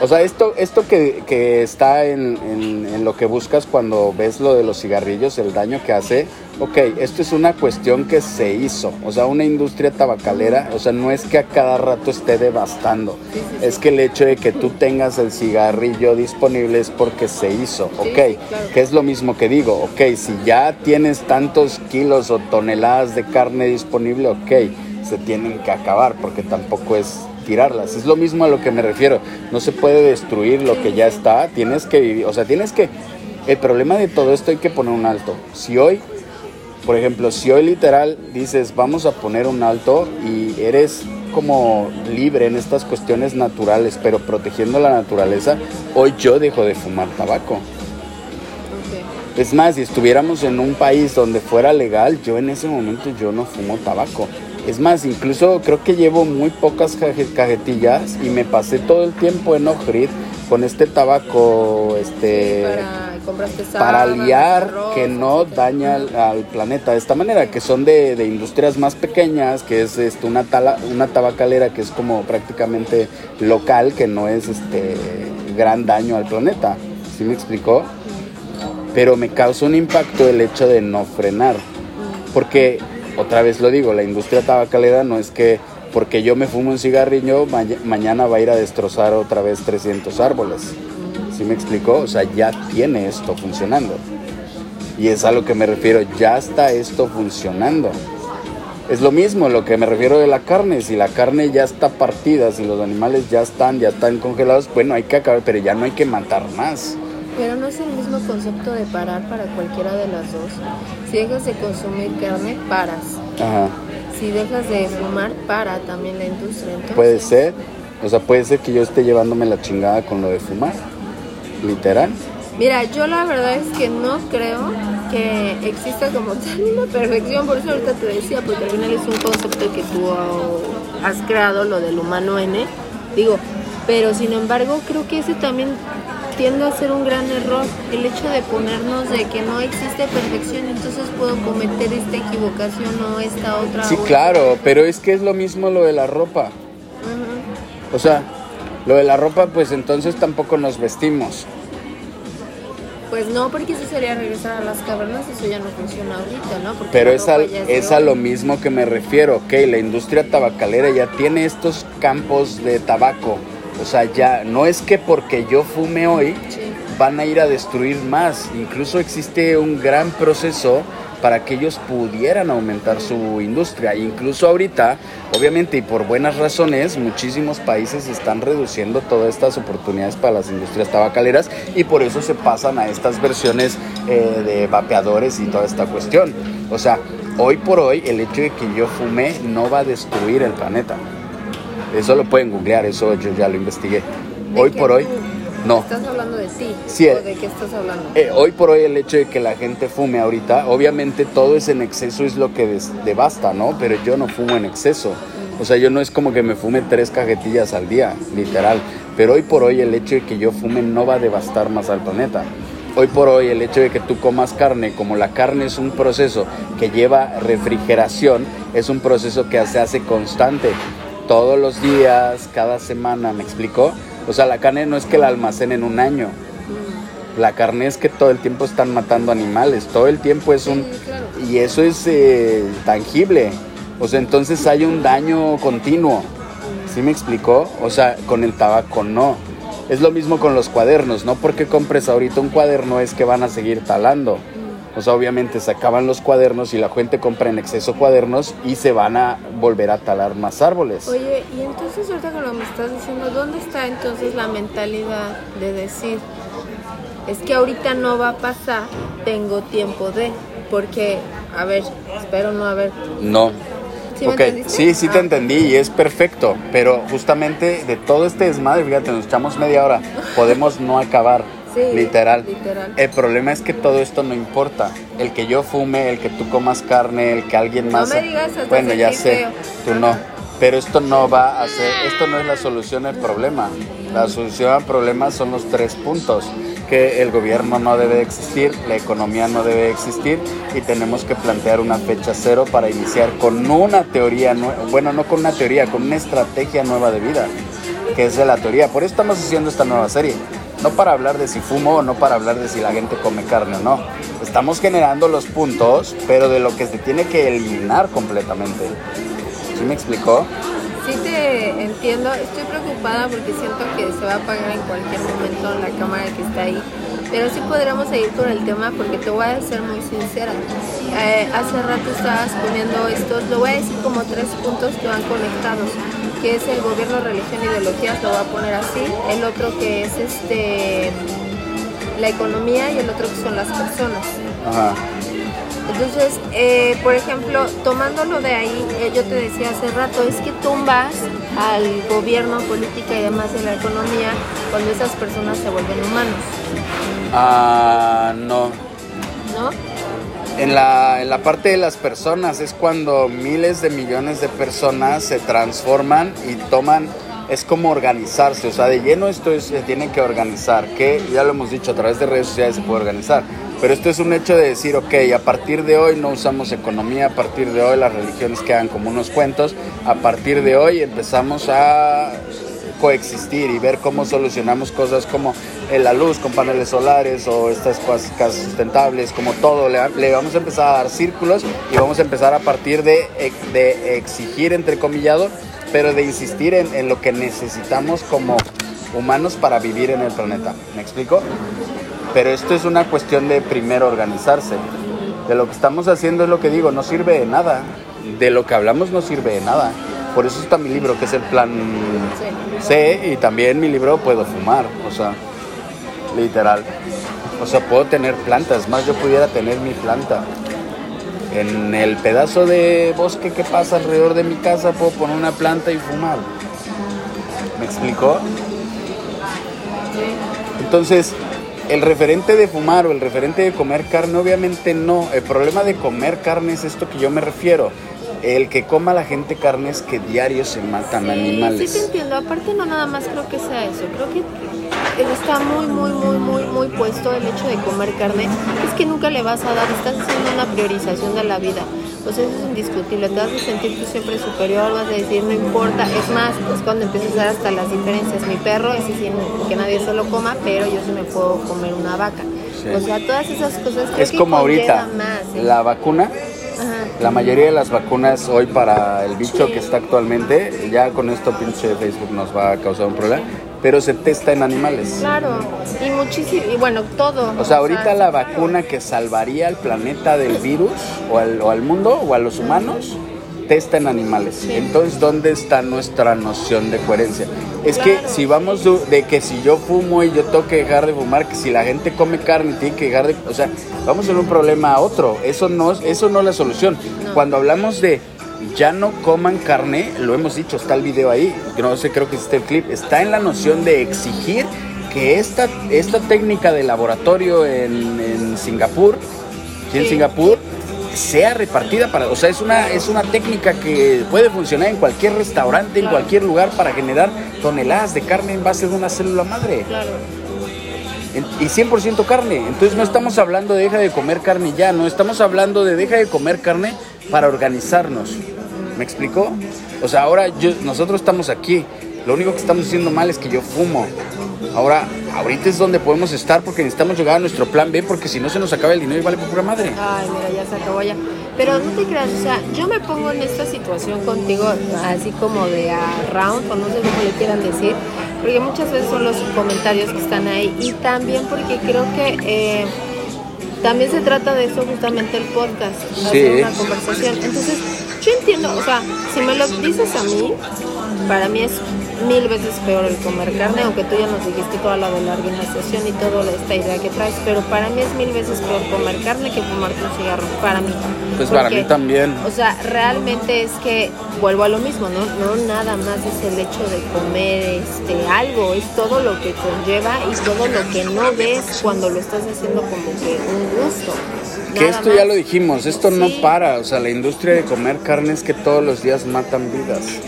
o sea, esto, esto que, que está en, en- en lo que buscas cuando ves lo de los cigarrillos, el daño que hace, ok, esto es una cuestión que se hizo, o sea, una industria tabacalera, o sea, no es que a cada rato esté devastando, Sí, sí, sí. es que el hecho de que tú tengas el cigarrillo disponible es porque se hizo, ok, Sí, sí, claro. que es lo mismo que digo, ok, si ya tienes tantos kilos o toneladas de carne disponible, ok, se tienen que acabar porque tampoco es Es lo mismo a lo que me refiero. No se puede destruir lo que ya está, tienes que vivir, o sea, tienes que... El problema de todo esto hay que poner un alto. Si hoy, por ejemplo, si hoy literal dices vamos a poner un alto y eres como libre en estas cuestiones naturales, pero protegiendo la naturaleza, hoy yo dejo de fumar tabaco. Es más, si estuviéramos en un país donde fuera legal, yo en ese momento yo no fumo tabaco. Es más, incluso creo que llevo muy pocas caje- cajetillas y me pasé todo el tiempo en Ojrid con este tabaco, este, Para, liar que no daña al, al planeta de esta manera, que son de, de industrias más pequeñas, que es este, una, tala, una tabacalera que es como prácticamente local, que no es este gran daño al planeta. ¿Sí me explicó? Pero me causa un impacto el hecho de no frenar. Porque, otra vez lo digo, la industria tabacalera no es que porque yo me fumo un cigarrillo, ma- mañana va a ir a destrozar otra vez 300 árboles. ¿Sí me explicó? O sea, ya tiene esto funcionando. Y es a lo que me refiero, ya está esto funcionando. Es lo mismo lo que me refiero de la carne, si la carne ya está partida, si los animales ya están, ya están congelados, bueno, hay que acabar, pero ya no hay que matar más. Pero no es el mismo concepto de parar para cualquiera de las dos. Si dejas de consumir carne, paras. Ajá. Si dejas de fumar, para también la industria. Entonces, Puede ser, o sea, puede ser que yo esté llevándome la chingada con lo de fumar, literal. Mira, yo la verdad es que no creo que exista como tal una perfección, por eso ahorita te decía, porque al final es un concepto que tú has creado, lo del humano N, digo, pero sin embargo creo que ese también tiende a ser un gran error, el hecho de ponernos de que no existe perfección, entonces puedo cometer esta equivocación o esta otra. Sí, claro, pero es que es lo mismo lo de la ropa. Ujú. O sea, lo de la ropa, pues entonces tampoco nos vestimos. Pues no, porque eso sería regresar a las cavernas, eso ya no funciona ahorita, ¿no? Porque Pero es, es a lo mismo que me refiero, ok, la industria tabacalera ya tiene estos campos de tabaco. O sea, ya no es que porque yo fume hoy Sí. van a ir a destruir más. Incluso existe un gran proceso para que ellos pudieran aumentar su industria. Incluso ahorita, obviamente y por buenas razones, muchísimos países están reduciendo todas estas oportunidades para las industrias tabacaleras y por eso se pasan a estas versiones eh, de vapeadores y toda esta cuestión. O sea, hoy por hoy el hecho de que yo fume no va a destruir el planeta. Eso lo pueden googlear, eso yo ya lo investigué. ¿De Hoy por hoy, no. ¿Estás hablando de? Sí, ¿O eh. de qué estás hablando? Eh, hoy por hoy el hecho de que la gente fume ahorita, obviamente todo es en exceso es lo que devasta, ¿no? Pero yo no fumo en exceso. O sea, yo no es como que me fume tres cajetillas al día, literal. Pero hoy por hoy el hecho de que yo fume no va a devastar más al planeta. Hoy por hoy el hecho de que tú comas carne, como la carne es un proceso que lleva refrigeración, es un proceso que se hace constante. Todos los días, cada semana, ¿me explicó? O sea, la carne no es que la almacenen un año. La carne es que todo el tiempo están matando animales, todo el tiempo es un... Y eso es eh, tangible. O sea, entonces hay un daño continuo. ¿Sí me explicó? O sea, con el tabaco no. Es lo mismo con los cuadernos, no porque compres ahorita un cuaderno es que van a seguir talando. O sea, obviamente se acaban los cuadernos y la gente compra en exceso cuadernos y se van a volver a talar más árboles. Oye, y entonces ahorita que lo me estás diciendo, ¿dónde está entonces la mentalidad de decir, es que ahorita no va a pasar, tengo tiempo de, porque, a ver, espero no haber... No. ¿Sí ok, sí, sí te Ah. entendí y es perfecto, pero justamente de todo este desmadre, fíjate, nos echamos media hora, podemos no acabar, Sí, literal. literal. El problema es que todo esto no importa, el que yo fume, el que tú comas carne, el que alguien No más... me digas hasta bueno, ya sé, feo. tú no, pero esto no va a ser, esto no es la solución al problema, la solución al problema son los tres puntos que el gobierno no debe existir, la economía no debe existir y tenemos que plantear una fecha cero para iniciar con una teoría, nue- bueno, no con una teoría, con una estrategia nueva de vida, que es de la teoría. Por eso estamos haciendo esta nueva serie. No para hablar de si fumo o no para hablar de si la gente come carne o no. Estamos generando los puntos, pero de lo que se tiene que eliminar completamente. ¿Sí me explicó? Sí te entiendo, estoy preocupada porque siento que se va a apagar en cualquier momento la cámara que está ahí. Pero sí podríamos seguir con el tema porque te voy a ser muy sincera. Eh, hace rato estabas poniendo estos, lo voy a decir como tres puntos que van conectados, que es el gobierno, religión, ideologías, lo voy a poner así. El otro que es este la economía y el otro que son las personas. Ajá. Entonces, eh, por ejemplo, tomándolo de ahí, eh, yo te decía hace rato, es que tumbas al gobierno, política y demás de la economía cuando esas personas se vuelven humanos, Ah, no. ¿no? En la, en la parte de las personas es cuando miles de millones de personas se transforman y toman, es como organizarse, o sea, de lleno esto es, se tiene que organizar, que ya lo hemos dicho, a través de redes sociales se puede organizar, pero esto es un hecho de decir, ok, a partir de hoy no usamos economía, a partir de hoy las religiones quedan como unos cuentos, a partir de hoy empezamos a coexistir y ver cómo solucionamos cosas como eh, la luz con paneles solares o estas casas sustentables, como todo. Le, vamos a empezar a dar círculos y vamos a empezar a partir de, exigir, entrecomillado, pero de insistir en, en lo que necesitamos como humanos para vivir en el planeta. ¿Me explico? Pero esto es una cuestión de primero organizarse. De lo que estamos haciendo es lo que digo, no sirve de nada. De lo que hablamos no sirve de nada. Por eso está mi libro, que es el plan. C, y también mi libro Puedo Fumar, o sea, literal. O sea, puedo tener plantas, más yo pudiera tener mi planta. En el pedazo de bosque que pasa alrededor de mi casa puedo poner una planta y fumar. ¿Me explicó? Entonces, el referente de fumar o el referente de comer carne, obviamente no. El problema de comer carne es esto que yo me refiero. El que coma la gente carne es que diario se matan Sí, animales. Sí, te entiendo. Aparte, no nada más creo que sea eso. Creo que está muy, muy, muy, muy, muy puesto el hecho de comer carne. Es que nunca le vas a dar, estás haciendo una priorización de la vida. Pues eso es indiscutible. Te vas a sentir tú siempre superior, vas a decir, no importa. Es más, es cuando empiezas a ver hasta las diferencias. Mi perro, ese sí, que nadie se lo coma, pero yo sí me puedo comer una vaca. Sí. O sea, todas esas cosas creo Es que como ahorita, más, ¿eh? la vacuna. La mayoría de las vacunas hoy para el bicho que está actualmente, ya con esto pinche Facebook nos va a causar un problema, pero se testa en animales. Claro, y muchísimo, y bueno, todo. O sea, ahorita la vacuna que salvaría al planeta del virus o al, o al mundo o a los humanos testa en animales. Sí. Entonces, ¿dónde está nuestra noción de coherencia? Es Claro. que si vamos de, de que si yo fumo y yo tengo que dejar de fumar, que si la gente come carne tiene que dejar de, o sea, vamos de un problema a otro. Eso no es eso no es la solución. No. Cuando hablamos de ya no coman carne, lo hemos dicho, está el video ahí, no sé, creo que existe el clip, está en la noción de exigir que esta, esta técnica de laboratorio en, en Singapur, aquí en Sí. Singapur, sea repartida para, o sea, es una, es una técnica que puede funcionar en cualquier restaurante, en cualquier lugar para generar toneladas de carne en base de una célula madre. Claro. Y 100% carne. Entonces no estamos hablando de deja de comer carne ya, no estamos hablando de deja de comer carne para organizarnos. ¿Me explicó? O sea, ahora yo, nosotros estamos aquí. Lo único que estamos haciendo mal es que yo fumo. Ahora, ahorita es donde podemos estar porque necesitamos llegar a nuestro plan B porque si no se nos acaba el dinero y vale por pura madre. Ay, mira, ya se acabó ya. Pero no te creas, o sea, yo me pongo en esta situación contigo, así como de a round, o no sé cómo le quieran decir, porque muchas veces son los comentarios que están ahí y también porque creo que eh, también se trata de eso justamente el podcast, hacer una conversación. Entonces, yo entiendo, o sea, si me lo dices a mí, para mí es mil veces peor el comer carne, aunque tú ya nos dijiste toda la de la organización y toda esta idea que traes, pero para mí es mil veces peor comer carne que fumarte un cigarro, para mí. Pues para mí también. O sea, realmente es que vuelvo a lo mismo, ¿no? No nada más es el hecho de comer este algo, es todo lo que conlleva y todo lo que no ves cuando lo estás haciendo como que un gusto. Que esto ya lo dijimos, esto no para, o sea, la industria de comer carne es que todos los días matan vidas.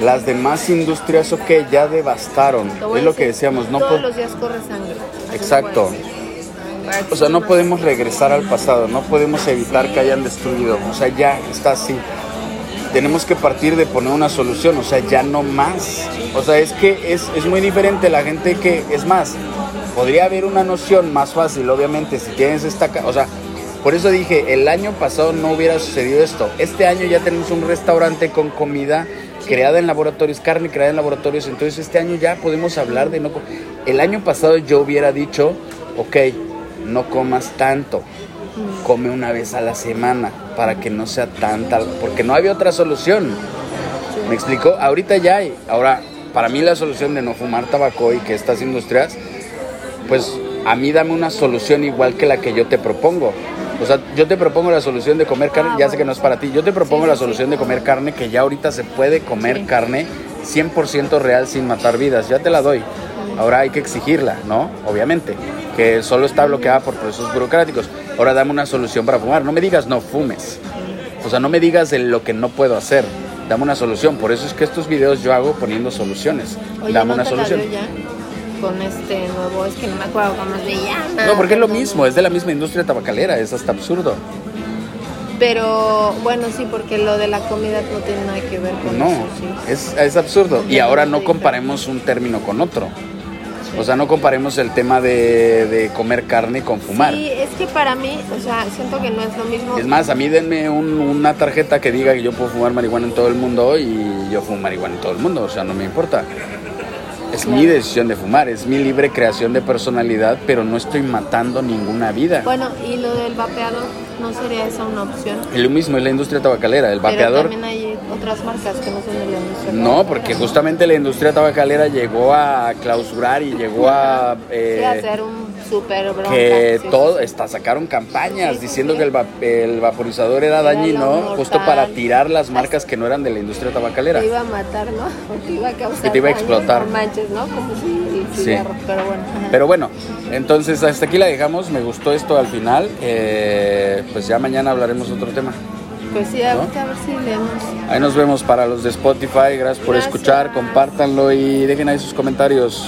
Las demás industrias, ok, ya devastaron. Es lo que decíamos. No todos los días corre sangre. Exacto. O sea, no podemos regresar al pasado, no podemos evitar que hayan destruido. O sea, ya está así. Tenemos que partir de poner una solución, o sea, ya no más. O sea, es que es, es muy diferente la gente que, es más, podría haber una noción más fácil, obviamente, si tienes esta... O sea, por eso dije, el año pasado no hubiera sucedido esto. Este año ya tenemos un restaurante con comida creada en laboratorios, carne creada en laboratorios, entonces este año ya podemos hablar de no... El año pasado yo hubiera dicho, ok, no comas tanto, come una vez a la semana para que no sea tanta, porque no había otra solución. ¿Me explicó? Ahorita ya hay. Ahora, para mí la solución de no fumar tabaco y que estas industrias, pues a mí dame una solución igual que la que yo te propongo. O sea, yo te propongo la solución de comer carne, ya sé que no es para ti, yo te propongo la solución de comer carne, que ya ahorita se puede comer carne 100% real sin matar vidas, ya te la doy. Ahora hay que exigirla, ¿no? Obviamente, que solo está bloqueada por procesos burocráticos. Ahora dame una solución para fumar, no me digas no fumes. O sea, no me digas de lo que no puedo hacer. Dame una solución. Por eso es que estos videos yo hago poniendo soluciones. dame una solución con este nuevo, es que no me acuerdo cómo se llama. No, porque es lo mismo, es de la misma industria tabacalera, es hasta absurdo. Pero bueno, sí, porque lo de la comida no tiene nada que ver con no, eso. es, es absurdo. Y ahora no comparemos un término con otro. O sea, no comparemos el tema de, de, comer carne con fumar. Sí, es que para mí, o sea, siento que no es lo mismo. Es más, a mí denme una tarjeta que diga que yo puedo fumar marihuana en todo el mundo y yo fumo marihuana en todo el mundo, o sea, no me importa. Es mi decisión de fumar, es mi libre creación de personalidad, pero no estoy matando ninguna vida. Bueno, ¿y lo del vapeador no sería esa una opción? Es lo mismo, es la industria tabacalera, el vapeador. Pero también hay otras marcas que no son de la industria No, porque justamente la industria tabacalera llegó a clausurar y llegó a... Eh, hacer un super bronca. Que todo, está, sacaron campañas diciendo que el, el, vaporizador era, dañino, justo para tirar las marcas que no eran de la industria tabacalera. Te iba a matar, ¿no? Porque iba a causar Que te iba a explotar. manches, ¿no? Como si cigarro, pero bueno. Pero bueno, entonces hasta aquí la dejamos. Me gustó esto al final. Eh, pues ya mañana hablaremos otro tema. Pues sí, a, ver si leemos. Ahí nos vemos para los de Spotify. Gracias por escuchar, compártanlo y dejen ahí sus comentarios.